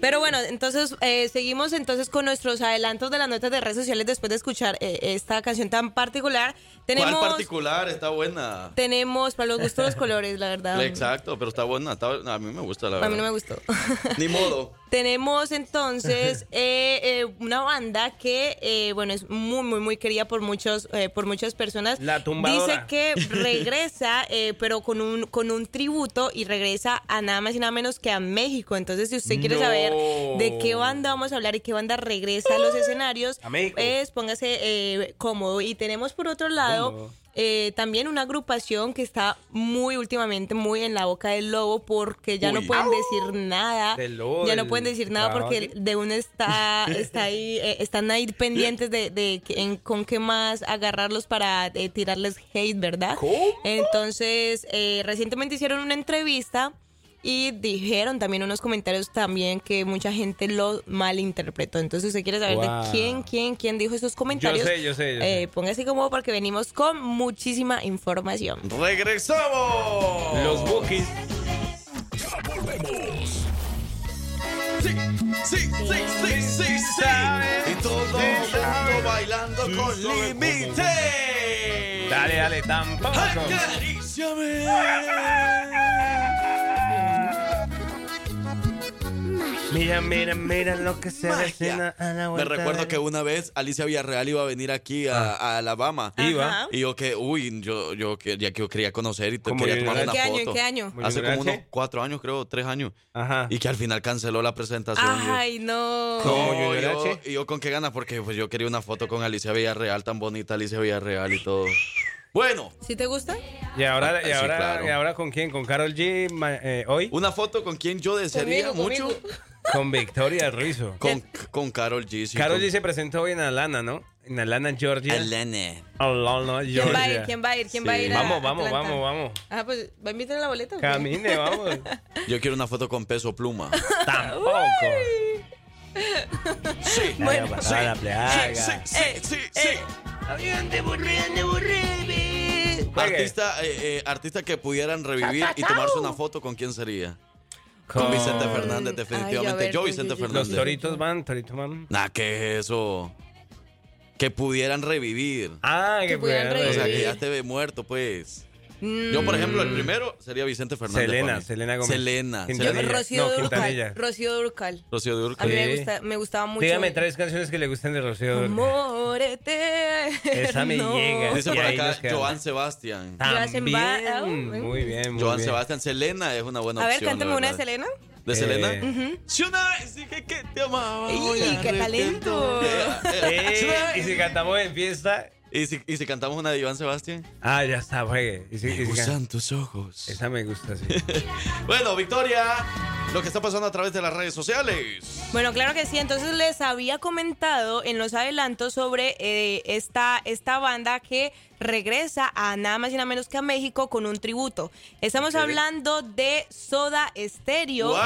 Pero bueno, entonces eh, seguimos entonces con nuestros adelantos de las notas de redes sociales después de escuchar eh, esta canción tan particular. Tenemos, ¿Cuál particular? Está buena. tenemos para los gustos los colores, la verdad. Exacto, pero está buena. está- a mí me gusta la A verdad. mí no me gustó. Ni modo. Tenemos entonces eh, eh, una banda que, eh, bueno, es muy, muy, muy querida por muchos, eh, por muchas personas. La tumbadora. Dice que regresa, eh, pero con un, con un tributo y regresa a nada más y nada menos que a México. Entonces, si usted quiere No. saber de qué banda vamos a hablar y qué banda regresa a los escenarios, A México. pues póngase eh, cómodo. Y tenemos por otro lado... Eh, también una agrupación que está muy últimamente muy en la boca del lobo porque ya no pueden Au. decir nada. Lobo, ya no pueden decir nada porque de uno está, está ahí, eh, están ahí pendientes de, en- con qué más agarrarlos para eh, tirarles hate, ¿verdad? Entonces, eh, recientemente hicieron una entrevista y dijeron también unos comentarios también que mucha gente lo malinterpretó. Entonces, usted quiere saber Wow. de quién, quién, quién dijo estos comentarios. sé, yo sé, yo sé. Eh, póngase como porque venimos con muchísima información. ¡Regresamos! Los bookies. Sí, sí, sí, sí, sí, sí. Y todo mundo bailando con límite. Dale, dale, tampoco. Mira, mira, mira lo que se avecina a la Me vuelta recuerdo de- que una vez Alicia Villarreal iba a venir aquí a, a Alabama. Iba. Ajá. Y yo que, uy, yo, yo que ya que yo quería conocer y te ¿Cómo quería yo- tomar ¿En una qué año, foto. qué año? Hace como unos cuatro años, creo, tres años. Ajá. Y que al final canceló la presentación. Yo- Ay, no. No, Junior yo, H? y yo con qué ganas, porque pues yo quería una foto con Alicia Villarreal, tan bonita Alicia Villarreal y todo. Bueno, ¿Sí te gusta? Y ahora, y Sí, ahora, claro. y ahora con quién? ¿Con Carol G ma- eh, hoy? una foto con quien yo desearía Conmigo, mucho. conmigo. Con Victoria Rizzo. Con, con Carol G. sí, Carol con- G se presentó hoy en Atlanta, ¿no? En Atlanta, Georgia. Alana. Atlanta, ¿Quién va a ir? Georgia. ¿Quién va a ir? ¿Quién va a Sí. ir? a Vamos, vamos, Atlanta? vamos, vamos. Ah, pues, ¿va a invitar a la boleta? Camine, vamos. Yo quiero una foto con peso pluma. Tampoco. Sí. Bueno, la sí, plaga. sí, sí, sí, sí. Burrón, de burrón. Artista, eh, eh, artista que pudieran revivir y tomarse una foto, ¿con quién sería? Con, Vicente Fernández, definitivamente. yo, Vicente. Los Fernández. toritos van, toritos van. Nah, ¿qué es eso? Que pudieran revivir. Ah, que, Que pudieran pudieran O sea, que revivir. ya esté muerto, pues. Yo, por ejemplo, el Mm. primero sería Vicente Fernández. Selena. Selena Gómez. Selena. Quintanilla. Rocío No, Durcal. Rocío Durcal. Rocío A mí Dúrcal. me, Sí. gusta, me gustaba mucho. Dígame tres canciones que le gusten de Rocío Dúrcal. Amorete. Esa me llega. Dice Y por acá. Joan Sebastián. También. Muy bien, muy Joan bien. Sebastián. Selena es una buena A ver, opción. cántame una de. Selena. ¿De Eh, Selena? Ujú. Si una vez dije que te amaba. ¡Ey, hoy qué talento! Eh, Eh, y si cantamos en fiesta. ¿Y si, y si cantamos una de Joan Sebastián? Ah, ya está, juegue. Y si, Me si gustan tus ojos. Esa me gusta, sí. Bueno, Victoria. Lo que está pasando a través de las redes sociales. Bueno, claro que sí. Entonces les había comentado en los adelantos sobre eh, esta, esta banda que regresa a nada más y nada menos que a México con un tributo. Estamos hablando de Soda Stereo, Wow.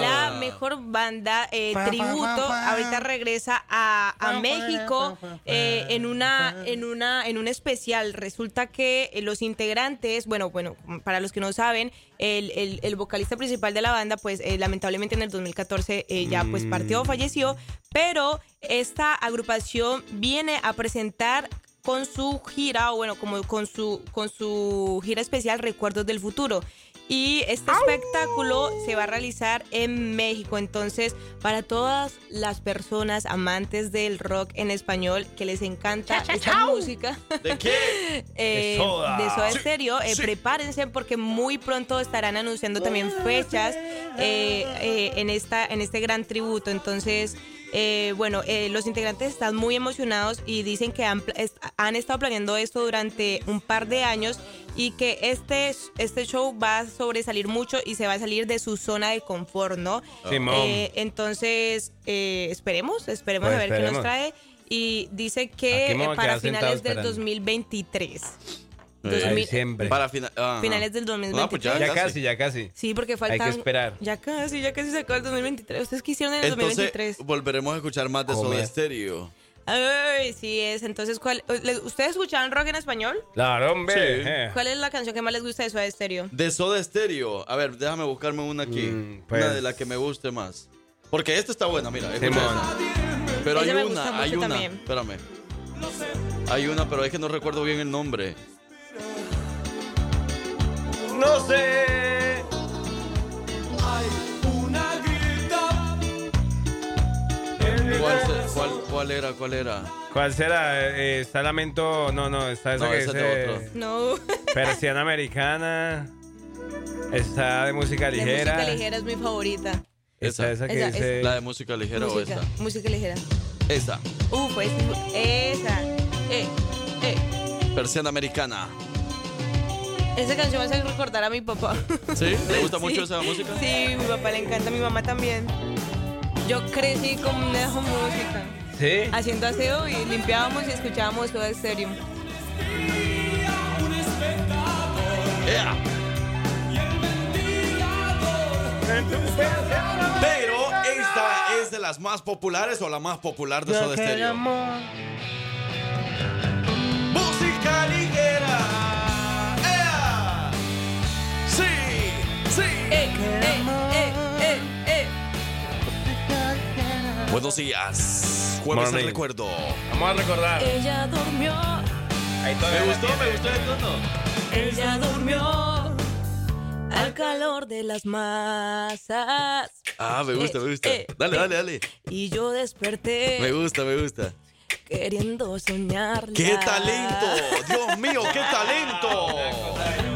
la mejor banda eh, tributo. Ahorita regresa a, a México eh, en una en una en un especial. Resulta que los integrantes, bueno, bueno, para los que no saben, el, el- el vocalista principal de la banda, pues eh, lamentablemente en el 2014 eh, ya pues partió, falleció, pero esta agrupación viene a presentar con su gira, o bueno, como con su, con su gira especial Recuerdos del Futuro. Y este espectáculo se va a realizar en México. Entonces, para todas las personas amantes del rock en español que les encanta Cha, cha, esta música ¿De qué? eh, De Soda. de Soda Sí, Stereo, eh, sí. prepárense porque muy pronto estarán anunciando también fechas eh, eh, en, esta, en este gran tributo. Entonces, eh, bueno, eh, los integrantes están muy emocionados y dicen que han, han estado planeando esto durante un par de años y que este, este show va a sobresalir mucho y se va a salir de su zona de confort, ¿no? Simón. Eh, entonces, eh, esperemos, esperemos Pues a ver qué esperemos. nos trae. Y dice que para finales del esperando. 2023. Eh, 2000 diciembre. Para fina- ajá. Finales del Ah, pues 2023. ya casi, ya casi. Sí, porque Hay faltan. que esperar. Ya casi, ya casi se acaba el 2023. ¿Ustedes qué hicieron en el Entonces 2023? volveremos a escuchar más de Soda. Stereo. Ay, sí es. Entonces, ¿cuál? ¿les- ¿ustedes escuchaban rock en español? Claro, hombre. Sí. eh. ¿Cuál es la canción que más les gusta de Soda Stereo? De Soda Stereo. A ver, déjame buscarme una aquí. pues. Una de las que me guste más. Porque esta está buena, mira. Pero Esa hay me gusta una, mucho hay una. también. Espérame. Hay una, pero es que no recuerdo bien el nombre. No sé. ¿Cuál, se- cuál, cuál era? ¿Cuál era? ¿Cuál será? Eh, está Lamento. No, no, está esa No, que ese es otro. No. Persiana Americana. Está de música La ligera. música ligera es mi favorita. Está esa que Esa, dice. ¿La de música ligera música, o esta? música ligera. Esta. Uh, pues esa. Eh, eh. Persiana americana. Esa canción me hace recordar a mi papá. ¿Sí? ¿Te gusta Sí. mucho esa música? Sí, mi papá le encanta, mi mamá también. Yo crecí con esa música. Sí. Haciendo aseo y limpiábamos y escuchábamos todo estéreo. Yeah. Pero esta es de las más populares o la más popular de Soda Stereo. Música ligera. ¡Ea! Sí, sí. Eh, eh, Buenos días. Jueves de Morning. recuerdo. Vamos a recordar. Ella durmió, Ahí Me gustó, me gustó el tono. ella durmió al calor de las masas. Ah, me gusta, me gusta. Eh, eh, Dale, eh. dale, dale. Y yo desperté Me gusta, me gusta. queriendo soñar. ¡Qué talento! ¡Dios mío, qué talento!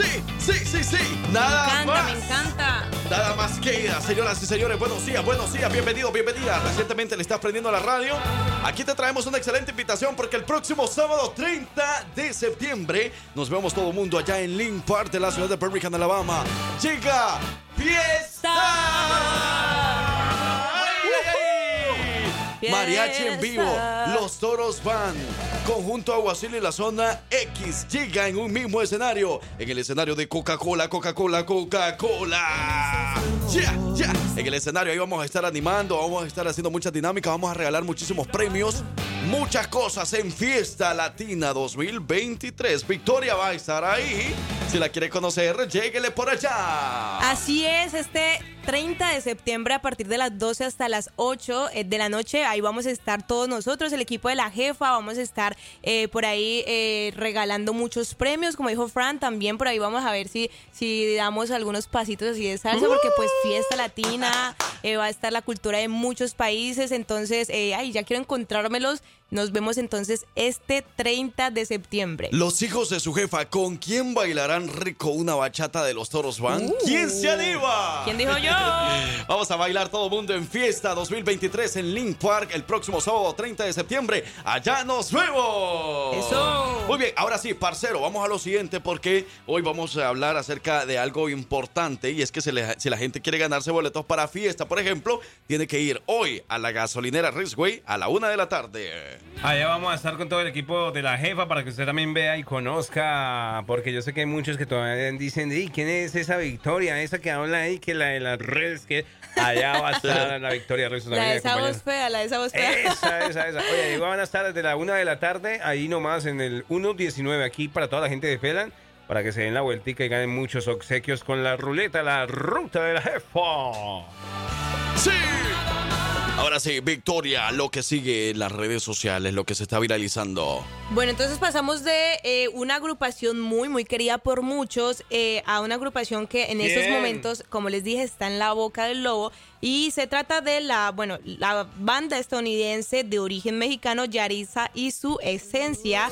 Sí, sí, sí, sí, sí. Me Nada encanta, más. me encanta. Nada más queda, señoras y señores. Buenos días, buenos días, bienvenidos, bienvenidas. Recientemente le estás prendiendo la radio. Aquí te traemos una excelente invitación porque el próximo sábado 30 de septiembre nos vemos todo el mundo allá en Lynn Park de la ciudad de Birmingham, Alabama. Llega Fiesta. Fiesta. Mariachi en vivo, los toros van. Conjunto Aguacil y la zona X llega en un mismo escenario. En el escenario de Coca-Cola, Coca-Cola, Coca-Cola. Ya, ya. En el escenario ahí vamos a estar animando, vamos a estar haciendo muchas dinámicas, vamos a regalar muchísimos premios, muchas cosas en Fiesta Latina 2023. Victoria va a estar ahí. Si la quiere conocer, lléguele por allá. Así es, este 30 de septiembre a partir de las 12 hasta las 8 eh, de la noche, ahí vamos a estar todos nosotros, el equipo de la jefa, vamos a estar eh, por ahí eh, regalando muchos premios, como dijo Fran, también por ahí vamos a ver si, si damos algunos pasitos así de salsa, porque pues fiesta latina, va a estar la cultura de muchos países, entonces, ay, ya quiero encontrármelos, nos vemos entonces este 30 de septiembre. Los hijos de su jefa, ¿con quién bailarán rico una bachata de los Toros Van? ¿Quién se anima? ¿Quién dijo yo? Vamos a bailar todo el mundo en fiesta 2023 en Link Park el próximo sábado 30 de septiembre. Allá nos vemos. Eso. Muy bien, ahora sí, parcero, vamos a lo siguiente porque hoy vamos a hablar acerca de algo importante y es que si, le- si la gente quiere ganarse boletos para fiesta, por ejemplo, tiene que ir hoy a la gasolinera Rizway a la una de la tarde. Allá vamos a estar con todo el equipo de la jefa para que usted también vea y conozca, porque yo sé que hay muchos que todavía dicen, "Ey, ¿quién es esa Victoria? Esa que habla ahí, que la de las redes, que allá va a estar la Victoria Ruiz La también de esa voz fea, la de esa voz fea. Esa, esa, esa. Oye, igual van a estar desde la una de la tarde, ahí nomás en el 1.19, aquí para toda la gente de Pelan, para que se den la vueltica y ganen muchos obsequios con la ruleta, la ruta de la jefa. ¡Sí! Ahora sí, Victoria, lo que sigue en las redes sociales, lo que se está viralizando. Bueno, entonces pasamos de eh, una agrupación muy, muy querida por muchos eh, a una agrupación que en estos Bien. momentos, como les dije, está en la boca del lobo. Y se trata de la, bueno, la banda estadounidense de origen mexicano, Yarisa y su esencia,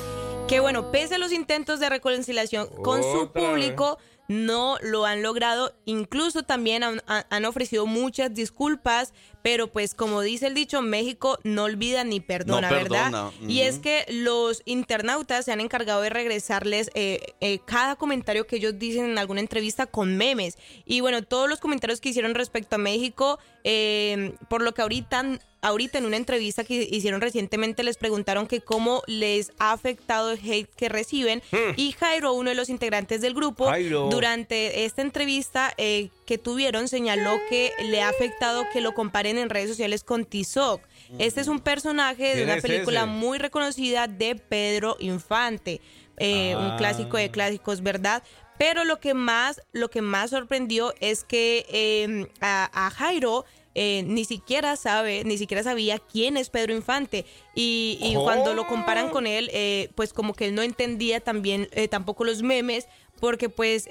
que bueno, pese a los intentos de reconciliación con su vez. público, no lo han logrado. Incluso también han ofrecido muchas disculpas, pero pues como dice el dicho, México no olvida ni perdona, No ¿verdad? perdona, Y es que los internautas se han encargado de regresarles eh, eh, cada comentario que ellos dicen en alguna entrevista con memes. Y bueno, todos los comentarios que hicieron respecto a México, eh, por lo que ahorita, ahorita en una entrevista que hicieron recientemente les preguntaron que cómo les ha afectado el hate que reciben. Y Jairo, uno de los integrantes del grupo, Jairo. durante esta entrevista eh, que tuvieron, señaló que le ha afectado que lo comparen en redes sociales con Tizoc. Este es un personaje de ¿Quién una película ese? muy reconocida de Pedro Infante, eh, un Ah. clásico de clásicos, ¿verdad? Pero lo que más, lo que más sorprendió es que eh, a, a Jairo eh, ni siquiera sabe, ni siquiera sabía quién es Pedro Infante. Y, y Oh. cuando lo comparan con él, eh, pues como que él no entendía también eh, tampoco los memes, porque pues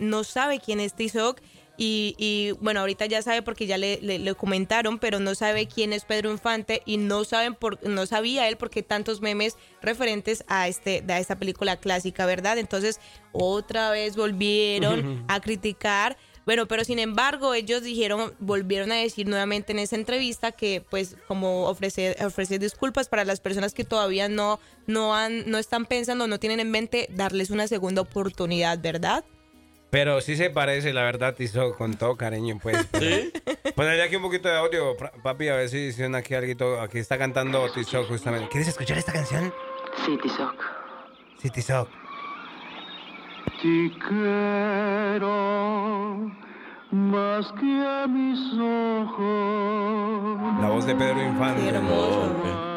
no sabe quién es Tizoc. Y, y, bueno, ahorita ya sabe porque ya le, le- le comentaron, pero no sabe quién es Pedro Infante y no saben por, no sabía él por qué tantos memes referentes a este a esta película clásica, ¿verdad? Entonces, otra vez volvieron a criticar. Bueno, pero sin embargo, ellos dijeron, volvieron a decir nuevamente en esa entrevista que, pues, como ofrecer, ofrecer disculpas para las personas que todavía no, no han, no están pensando, no tienen en mente darles una segunda oportunidad, ¿verdad? Pero sí se parece, la verdad, Tizo, con todo cariño, pues. ¿Sí? Ponerle aquí un poquito de audio, papi, a ver si suena aquí algo. Aquí está cantando Tizo justamente. ¿Quieres escuchar esta canción? Sí, Tizoc. Sí, Tizo. Te quiero más que a mis ojos. La voz de Pedro Infante. Ojos.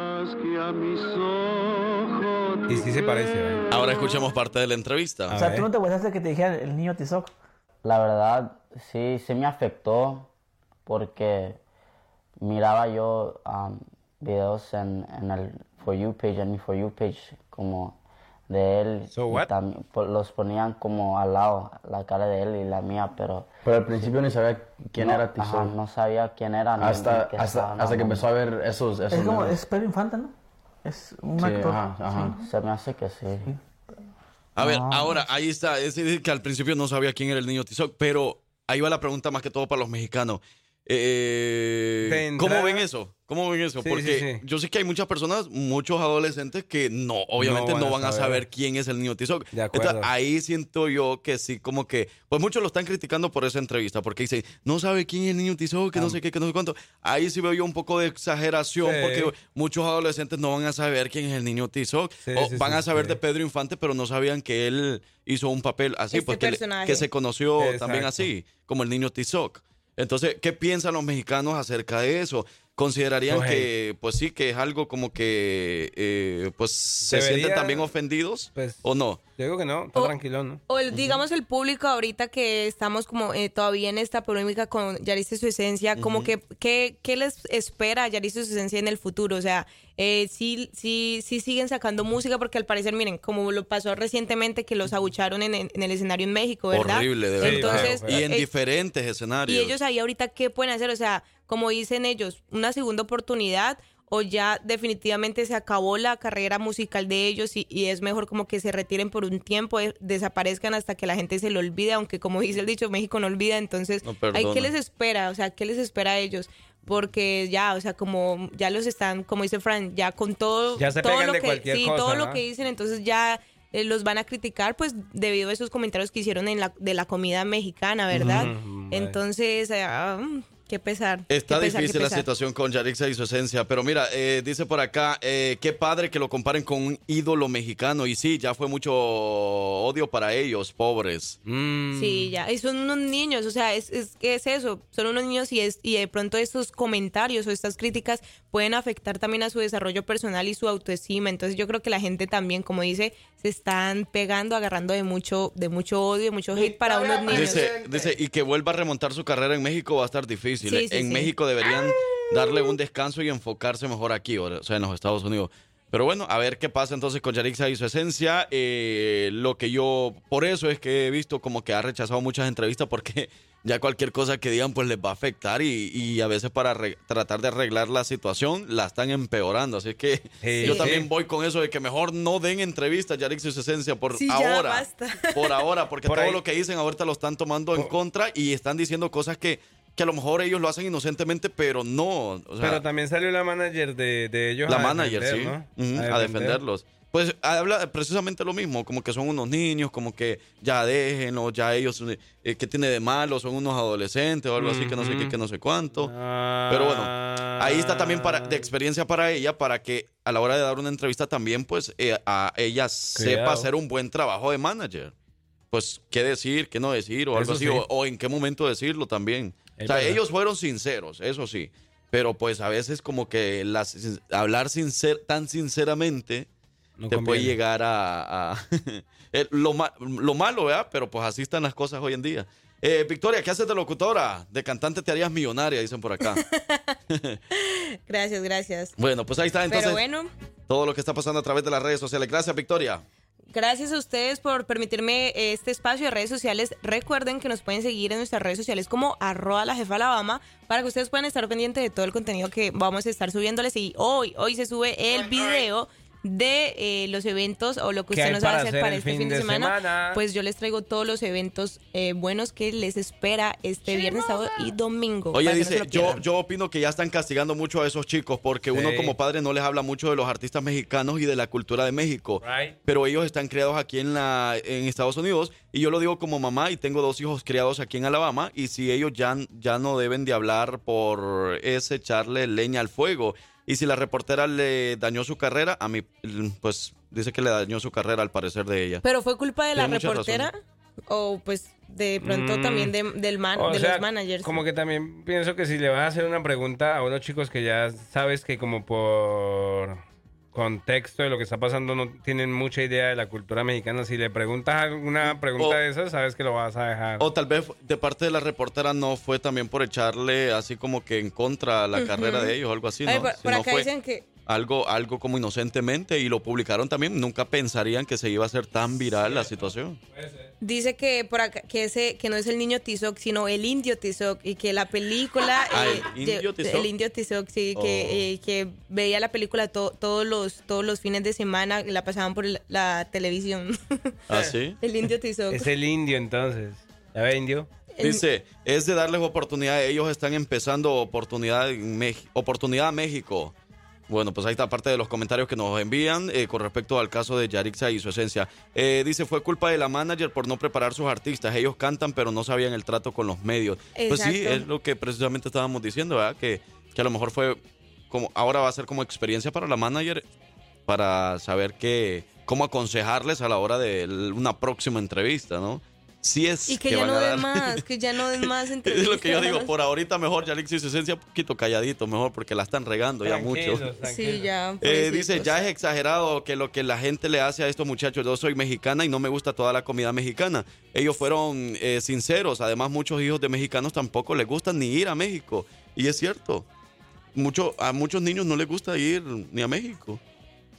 Y sí se parece, ¿eh? Ahora escuchemos parte de la entrevista. O sea, tú no te gustaste que te dijera el niño Tizoc. La verdad, sí, sí me afectó porque miraba yo um, videos en, en el For You page, en mi For You page, como de él. y tam- po- los ponían como al lado, la cara de él y la mía, pero... Pero al principio ni sabía quién No, era ajá, Tizoc. no sabía quién era. Hasta, ni qué hasta, hasta que empezó a ver esos... esos Es como, es Pedro Infante, ¿no? Es un Sí, actor. ajá, ajá. Sí. Se me hace que sí. A ver, Ah. ahora, ahí está. Es decir, que al principio no sabía quién era el niño Tizoc, pero ahí va la pregunta más que todo para los mexicanos. Eh, ¿Cómo ven eso? ¿Cómo ven eso? Sí, Porque sí, sí. yo sé que hay muchas personas, muchos adolescentes que no, obviamente no van, a, saber. quién es el niño Tizoc. Entonces, ahí siento yo que sí, como que, pues muchos lo están criticando por esa entrevista, porque dicen, no sabe quién es el niño Tizoc, que no sé qué, que no sé cuánto. Ahí sí veo yo un poco de exageración, Sí. porque muchos adolescentes no van a saber quién es el niño Tizoc. o sí, van sí, a saber sí. de Pedro Infante, pero no sabían que él hizo un papel así, Este pues que, le- personaje. que se conoció Exacto. también así, como el niño Tizoc. Entonces, ¿qué piensan los mexicanos acerca de eso? ¿Considerarían que, pues sí, que es algo como que, eh, pues, se Debería- sienten también ofendidos o no? Yo digo que no, está O- tranquilo, ¿no? O el- digamos el público ahorita que estamos como eh, todavía en esta polémica con Yaris y su esencia, como que ¿qué, qué les espera a Yaris y su esencia en el futuro? O sea, eh, sí, sí, sí siguen sacando música porque al parecer, miren, como lo pasó recientemente que los abucharon en, en- en el escenario en México, ¿verdad? Horrible, de verdad. Entonces, y en eh, diferentes escenarios. y ellos ahí ahorita, ¿qué pueden hacer? O sea, como dicen ellos, una segunda oportunidad o ya definitivamente se acabó la carrera musical de ellos y, y es mejor como que se retiren por un tiempo, eh, desaparezcan hasta que la gente se lo olvide, aunque como dice el dicho, México no olvida, entonces, No ¿hay perdona. qué les espera? O sea, ¿qué les espera a ellos? Porque ya, o sea, como ya los están, como dice Fran, ya con todo, Ya se todo lo de que, cualquier sí, cosa, todo lo que dicen, entonces ya eh, los van a criticar, pues debido a esos comentarios que hicieron en la, de la comida mexicana, ¿verdad? Entonces, eh, qué pesar. Está qué pesar, qué difícil la situación con Yarixa y su esencia, pero mira, eh, dice por acá, eh, qué padre que lo comparen con un ídolo mexicano y sí, ya fue mucho odio para ellos, pobres. Mm. Sí, ya. Y son unos niños, o sea, es, es, ¿qué es eso? Son unos niños y, es, y de pronto estos comentarios o estas críticas pueden afectar también a su desarrollo personal y su autoestima. Entonces yo creo que la gente también, como dice, se están pegando, agarrando de mucho, de mucho odio, mucho hate para unos niños. Dice, dice, y que vuelva a remontar su carrera en México va a estar difícil. Sí, sí, en sí. México deberían darle un descanso y enfocarse mejor aquí, o sea, en los Estados Unidos. Pero bueno, a ver qué pasa entonces con Yarixa y su esencia. Eh, lo que yo, por eso es que he visto como que ha rechazado muchas entrevistas porque ya cualquier cosa que digan pues les va a afectar y, y a veces para tratar de arreglar la situación la están empeorando. Así que Sí. yo Sí. también voy con eso de que mejor no den entrevistas Yarixa y su esencia por Sí, ya ahora. basta. Por ahora, porque Por todo ahí- lo que dicen ahorita lo están tomando en contra y están diciendo cosas que, que a lo mejor ellos lo hacen inocentemente, pero no. o sea, Pero también salió la manager de, de ellos. la a manager, defender, sí, a, defenderlos. Pues habla precisamente lo mismo, como que son unos niños, como que ya déjenlo, ya ellos, eh, ¿qué tiene de malo? Son unos adolescentes o algo así, que no sé qué, que no sé cuánto. Pero bueno, ahí está también para, de experiencia para ella, para que a la hora de dar una entrevista también, pues eh, a ella sepa Cuidado. hacer un buen trabajo de manager. Pues qué decir, qué no decir, o algo Eso así, sí. o, o en qué momento decirlo también. Es o sea, verdad. ellos fueron sinceros, eso sí. Pero pues a veces como que las, hablar sincer, tan sinceramente No te puede llegar a... a- el- lo, ma- lo malo, ¿verdad? Pero pues así están las cosas hoy en día. Eh, Victoria, ¿qué haces de locutora? De cantante te harías millonaria, dicen por acá. Gracias, gracias. bueno, pues ahí está entonces Pero bueno, todo lo que está pasando a través de las redes sociales. Gracias, Victoria. Gracias a ustedes por permitirme eh, este espacio de redes sociales. Recuerden que nos pueden seguir en nuestras redes sociales como arroba la jefa Alabama para que ustedes puedan estar pendientes de todo el contenido que vamos a estar subiéndoles. Y hoy, hoy se sube el video de eh, los eventos o lo que ¿Qué usted nos va a hacer hacer para este fin de, de semana. semana? Pues yo les traigo todos los eventos eh, buenos que les espera este viernes, sábado y domingo. Oye, no dice, yo, yo opino que ya están castigando mucho a esos chicos porque uno como padre no les habla mucho de los artistas mexicanos y de la cultura de México. Right. Pero ellos están criados aquí en, la, en Estados Unidos y yo lo digo como mamá y tengo dos hijos criados aquí en Alabama y si ellos ya, ya no deben de hablar por ese echarle leña al fuego. Y si la reportera le dañó su carrera, a mí, pues dice que le dañó su carrera al parecer de ella. Pero fue culpa de la Tiene reportera o pues de pronto Mm. también de, del man, O de sea, los managers. Como que también pienso que si le vas a hacer una pregunta a unos chicos que ya sabes que como por contexto de lo que está pasando no tienen mucha idea de la cultura mexicana, si le preguntas alguna pregunta O- de esas, sabes que lo vas a dejar. O tal vez de parte de la reportera no fue también por echarle así como que en contra la Ujú. carrera de ellos o algo así, ¿no? Ay, por, por Sino acá fue dicen que algo, algo como inocentemente y lo publicaron también. Nunca pensarían que se iba a hacer tan viral la situación. dice que por acá que ese que no es el niño Tizoc, sino el indio Tizoc y que la película Ah, eh, ¿el indio Tizoc? el indio Tizoc, sí, Oh. que, eh, que veía la película to- todos los todos los fines de semana y la pasaban por la, la televisión. ¿Ah, sí? el indio Tizoc. Es el indio entonces. ¿Ya ve indio? Dice, es de darles oportunidad. Ellos están empezando oportunidad, en Mex- oportunidad a México. Bueno, pues ahí está parte de los comentarios que nos envían eh, con respecto al caso de Yarixa y su esencia. Eh, dice, fue culpa de la manager por no preparar sus artistas. Ellos cantan, pero no sabían el trato con los medios. Pues sí, es lo que precisamente estábamos diciendo, ¿verdad? Que, que a lo mejor fue como, ahora va a ser como experiencia para la manager para saber que, cómo aconsejarles a la hora de una próxima entrevista, ¿no? Si es y que, ya van no a den dar- más, que ya no den más es entrevistas. lo que yo digo, por ahorita mejor Yalix y su esencia un poquito calladito, mejor porque la están regando ya mucho. Sí, ya. Eh, dice, ya es exagerado que lo que la gente le hace a estos muchachos. Yo soy mexicana y no me gusta toda la comida mexicana. Ellos fueron eh, sinceros. Además, muchos hijos de mexicanos tampoco les gusta ni ir a México. Y es cierto. Mucho, a muchos niños no les gusta ir ni a México.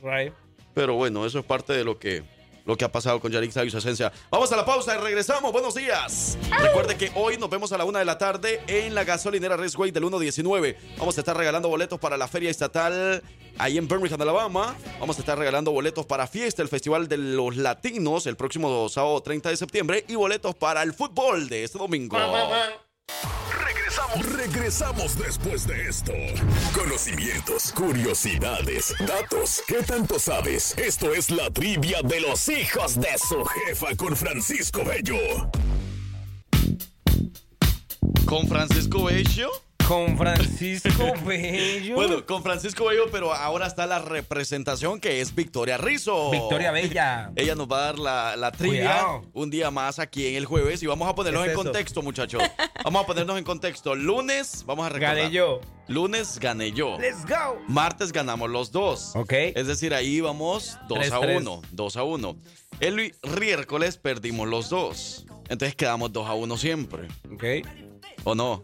Right. Pero bueno, eso es parte de lo que lo que ha pasado con Yarixa y su esencia. Vamos a la pausa y regresamos. Buenos días. Recuerde que hoy nos vemos a la una de la tarde en la gasolinera Raceway del 119. Vamos a estar regalando boletos para la feria estatal ahí en Birmingham, Alabama. Vamos a estar regalando boletos para Fiesta, el Festival de los Latinos, el próximo sábado 30 de septiembre, y boletos para el fútbol de este domingo. Regresamos, regresamos después de esto. Conocimientos, curiosidades, datos. ¿Qué tanto sabes? Esto es la trivia de los hijos de su jefa con Francisco Bello. ¿Con Francisco Bello? Con Francisco Bello. Bueno, con Francisco Bello, pero ahora está la representación que es Victoria Rizzo. Victoria Bella. Ella nos va a dar la, la trivia Cuidado. un día más aquí en el jueves y vamos a ponernos ¿Qué en eso? contexto, muchachos. Vamos a ponernos en contexto. Lunes, vamos a recordar. Gané yo. Lunes gané yo. Let's go. Martes ganamos los dos. Ok. Es decir, ahí vamos 2 Tres, a tres. 1. 2 a 1. El miércoles perdimos los dos. Entonces quedamos 2 a 1 siempre. Ok. ¿O no?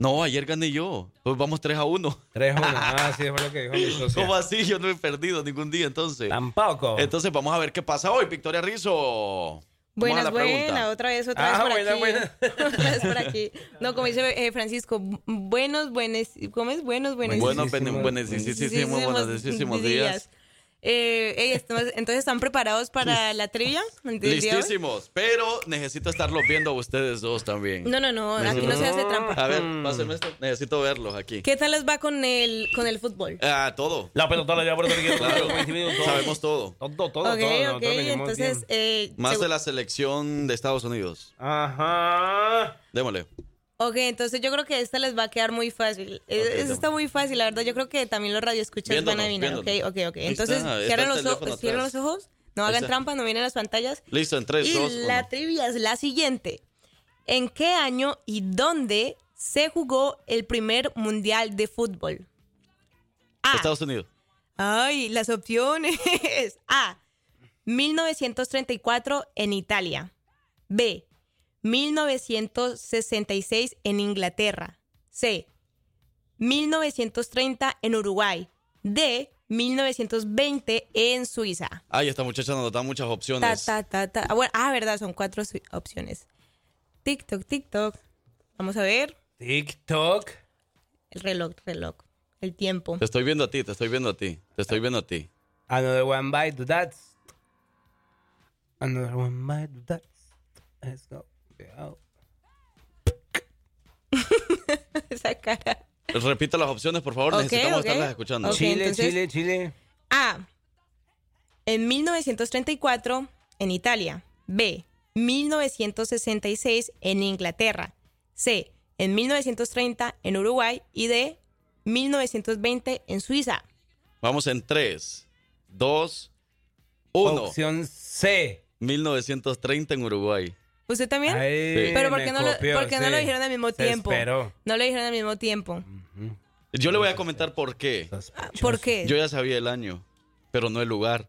No, ayer gané yo. Pues vamos 3 a 1. 3 a 1. Ah, sí, fue lo que dijo mi socio. ¿Cómo así? Yo no he perdido ningún día entonces. Tampoco. Entonces vamos a ver qué pasa hoy, Victoria Rizzo. Buenas, buenas, otra vez, otra Ah, vez por buena, aquí. buena. Otra vez por aquí. No, como dice eh, Francisco, buenos, buenos, ¿cómo es? Buenos, buenos. Buenos, buenos, buenísimos, buenísimos días. Eh, ey, estamos- entonces, ¿están preparados para la trivia? Listísimos, pero necesito estarlos viendo a ustedes dos también. No, no, no, aquí no se hace trampa. A ver, pásenme esto. Necesito verlos aquí. ¿Qué tal les va con el, con el fútbol? Ah, todo. La pelota la lleva por otro Claro, sabemos todo. Todo, todo, todo. ok, ok, entonces... Eh, Más de la selección de Estados Unidos. Ajá. Démosle. Ok, entonces yo creo que esta les va a quedar muy fácil. Eh, Esta dame. está muy fácil, la verdad. Yo creo que también los radioescuchas van a Viéndonos, adivinar. Ok, ok, ok. Entonces, está, está cierren el los, ojos, cierren los ojos. No hagan está. trampa, no miren las pantallas. Listo, en 3, y 2, la trivia es la siguiente. ¿En qué año y dónde se jugó el primer mundial de fútbol? A. Estados Unidos. Ay, las opciones. A. 1934 en Italia. B. 1966 en Inglaterra. C. 1930 en Uruguay. D. 1920 en Suiza. Ay, esta muchacha nos da muchas opciones. ta, ta, ta. Ah, bueno, ah, verdad, son cuatro opciones. TikTok, TikTok. Vamos a ver. TikTok. El reloj, reloj. El tiempo. Te estoy viendo a ti, te estoy viendo a ti. Te estoy viendo a ti. Another one bite to that. Another one bite to that. Let's go. Cuidado. Esa cara. Repita las opciones, por favor. Ok, Necesitamos ok. estarlas escuchando. Ok, Chile, entonces- Chile, Chile. A. En 1934 en Italia. B. 1966 en Inglaterra. C. En 1930 en Uruguay. Y D. 1920 en Suiza. Vamos en 3, 2, 1. Opción C. 1930 en Uruguay. ¿Usted también? Sí. Pero ¿por qué, no lo, copió, por qué no sí. lo dijeron al mismo Se tiempo? esperó. No lo dijeron al mismo tiempo. Yo le voy a comentar por qué. ¿Por qué? Yo ya sabía el año, pero no el lugar.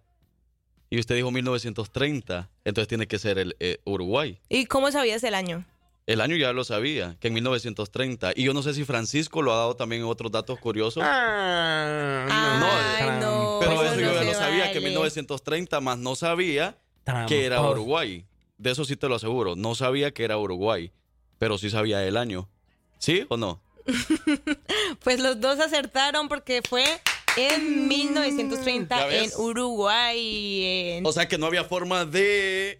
Y usted dijo 1930, entonces tiene que ser el eh, Uruguay. ¿Y cómo sabías el año? El año ya lo sabía, que en 1930. Y yo no sé si Francisco lo ha dado también en otros datos curiosos. Ah, Ay, no. Pero eso eso yo no ya lo sabía, que vale. 1930, más no sabía que era Tramposo. Uruguay. De eso sí te lo aseguro. No sabía que era Uruguay, pero sí sabía el año. ¿Sí o no? Pues los dos acertaron porque fue en 1930 ¿Ya en? Uruguay. en- O sea que no había forma de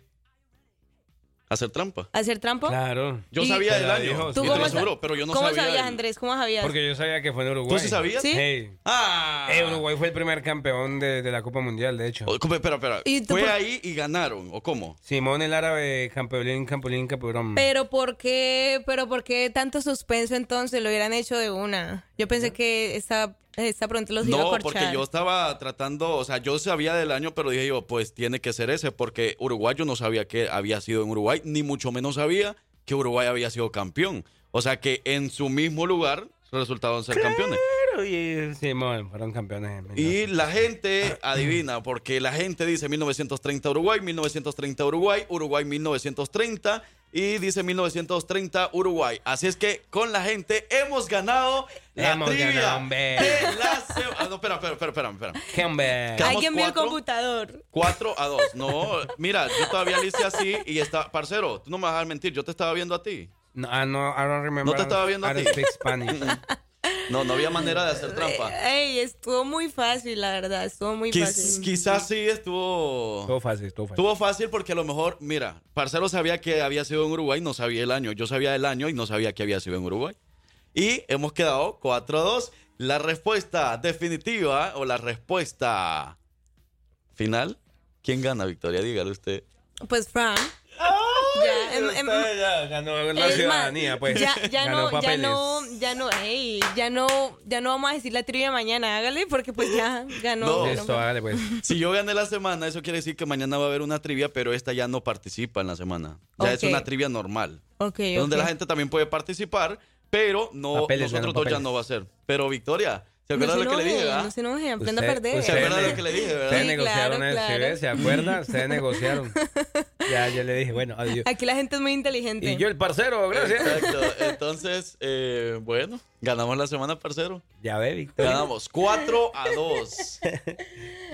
hacer trampa. ¿Hacer trampa? Claro. Yo sabía el Te la año. ¿Tú te cómo, aseguro, pero yo no ¿Cómo sabía. sabías, el- Andrés? ¿Cómo sabías? Porque yo sabía que fue en Uruguay. ¿Tú sí sabías? ¿Sí? Hey. Ah. Eh, Uruguay fue el primer campeón de, de la Copa Mundial, de hecho. O- ¿cómo? Espera, espera. ¿Y tú Fue por- ahí y ganaron, ¿o cómo? Simón el árabe, Campolín, Campolín, Campurón. Pero ¿por qué, pero por qué tanto suspenso entonces? Lo hubieran hecho de una. Yo pensé que esta, los iba a No, porque yo estaba tratando, o sea, yo sabía del año, pero dije yo, pues tiene que ser ese, porque Uruguay yo no sabía que había sido en Uruguay, ni mucho menos sabía que Uruguay había sido campeón. O sea que en su mismo lugar resultaron ser campeones. Y Simón, fueron campeones. en Y la gente adivina, porque la gente dice 1930 Uruguay, 1930 Uruguay, Uruguay 1930. y dice 1930 Uruguay. Así es que con la gente hemos ganado la Hemos trivia ganado, hombre. de la se- Ah, no, espera, espera, espera, espera, espera. ¿Qué, hombre? Quedamos Alguien vio el computador. 4 a 2. No, mira, yo todavía le hice así y está, parcero, tú no me vas a dejar mentir, yo te estaba viendo a ti. No, ah, no, I don't remember. No te estaba viendo a I ti. No, no había manera de hacer trampa. Ey, estuvo muy fácil, la verdad. Estuvo muy fácil. quizás sí estuvo. Estuvo fácil, estuvo fácil. Estuvo fácil porque a lo mejor, mira, Parcero sabía que había sido en Uruguay, no sabía el año. Yo sabía el año y no sabía que había sido en Uruguay. Y hemos quedado 4 a 2. La respuesta definitiva o la respuesta final. ¿Quién gana, Victoria? Dígale usted. Pues Fran. Ya, em- em- Usted ya ganó la más, ciudadanía, pues. Ya, ya Ganó no, ya papeles. no, ya no, ya no, ya no vamos a decir la trivia mañana, hágale, porque pues ya ganó. No. Hágale pues. Si yo gané la semana, eso quiere decir que mañana va a haber una trivia, pero esta ya no participa en la semana. Ya es una trivia normal. Ok, Donde la gente también puede participar, pero no Papeles, nosotros dos ya no va a ser. Pero Victoria, ¿se No acuerda se lo que le dije? verdad? no se enoje, aprenda a perder. ¿Se acuerda ne- lo que le dije, verdad? Ustedes Sí, negociaron claro, eso, ¿sí claro. ves? ¿Se acuerda? Ustedes negociaron. Ya, yo le dije, bueno, adiós. Aquí la gente es muy inteligente. Y yo el parcero, gracias. Exacto. Entonces, eh, bueno, ganamos la semana, parcero. Ya ve, Victoria. Ganamos 4 a 2.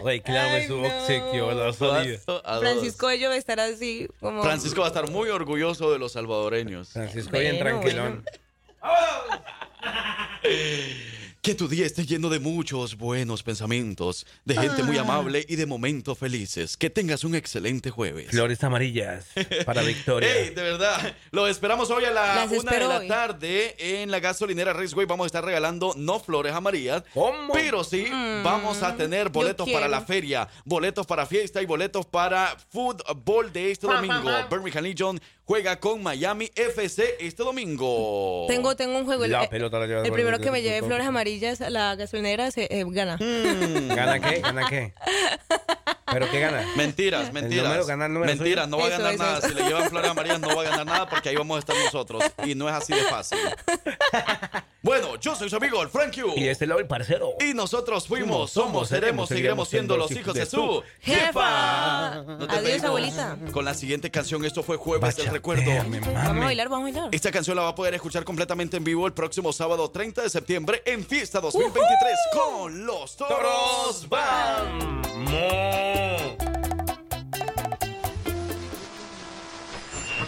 Reclame Ay, su no. obsequio la salida. 4 a 2. Francisco ello va a estar así como. Francisco va a estar muy orgulloso de los salvadoreños. Francisco Bueno, bien tranquilón. Que tu día esté lleno de muchos buenos pensamientos, de gente muy Ah. amable y de momentos felices. Que tengas un excelente jueves. Flores amarillas para Victoria. Ey, de verdad, lo esperamos hoy a la Las una de la hoy. tarde en la gasolinera Raceway. Vamos a estar regalando no flores amarillas, pero sí vamos a tener boletos para la feria, boletos para fiesta y boletos para fútbol de este domingo. Birmingham Legion juega con Miami FC este domingo. Tengo, tengo un juego. El, La pelota la lleva el primero el- que me lleve flores amarillas a la gasolinera se eh, gana. Mm. ¿Gana qué? ¿Gana qué? ¿Pero qué gana? Mentiras, mentiras. número, gana el número mentiras, suyo. no va a ganar eso, nada. eso. Si le llevan flores amarillas, no va a ganar nada porque ahí vamos a estar nosotros. Y no es así de fácil. Bueno, yo soy su amigo, el Frank Q. Y este lado el parcero. Y nosotros fuimos, somos, seremos, seguiremos siendo los hijos de su ¡Jefa! No Adiós, pedimos. abuelita. Con la siguiente canción, esto fue Jueves del Recuerdo. Vamos a bailar, vamos a bailar. Esta canción la va a poder escuchar completamente en vivo el próximo sábado 30 de septiembre en Fiesta 2023 con los Toros Band.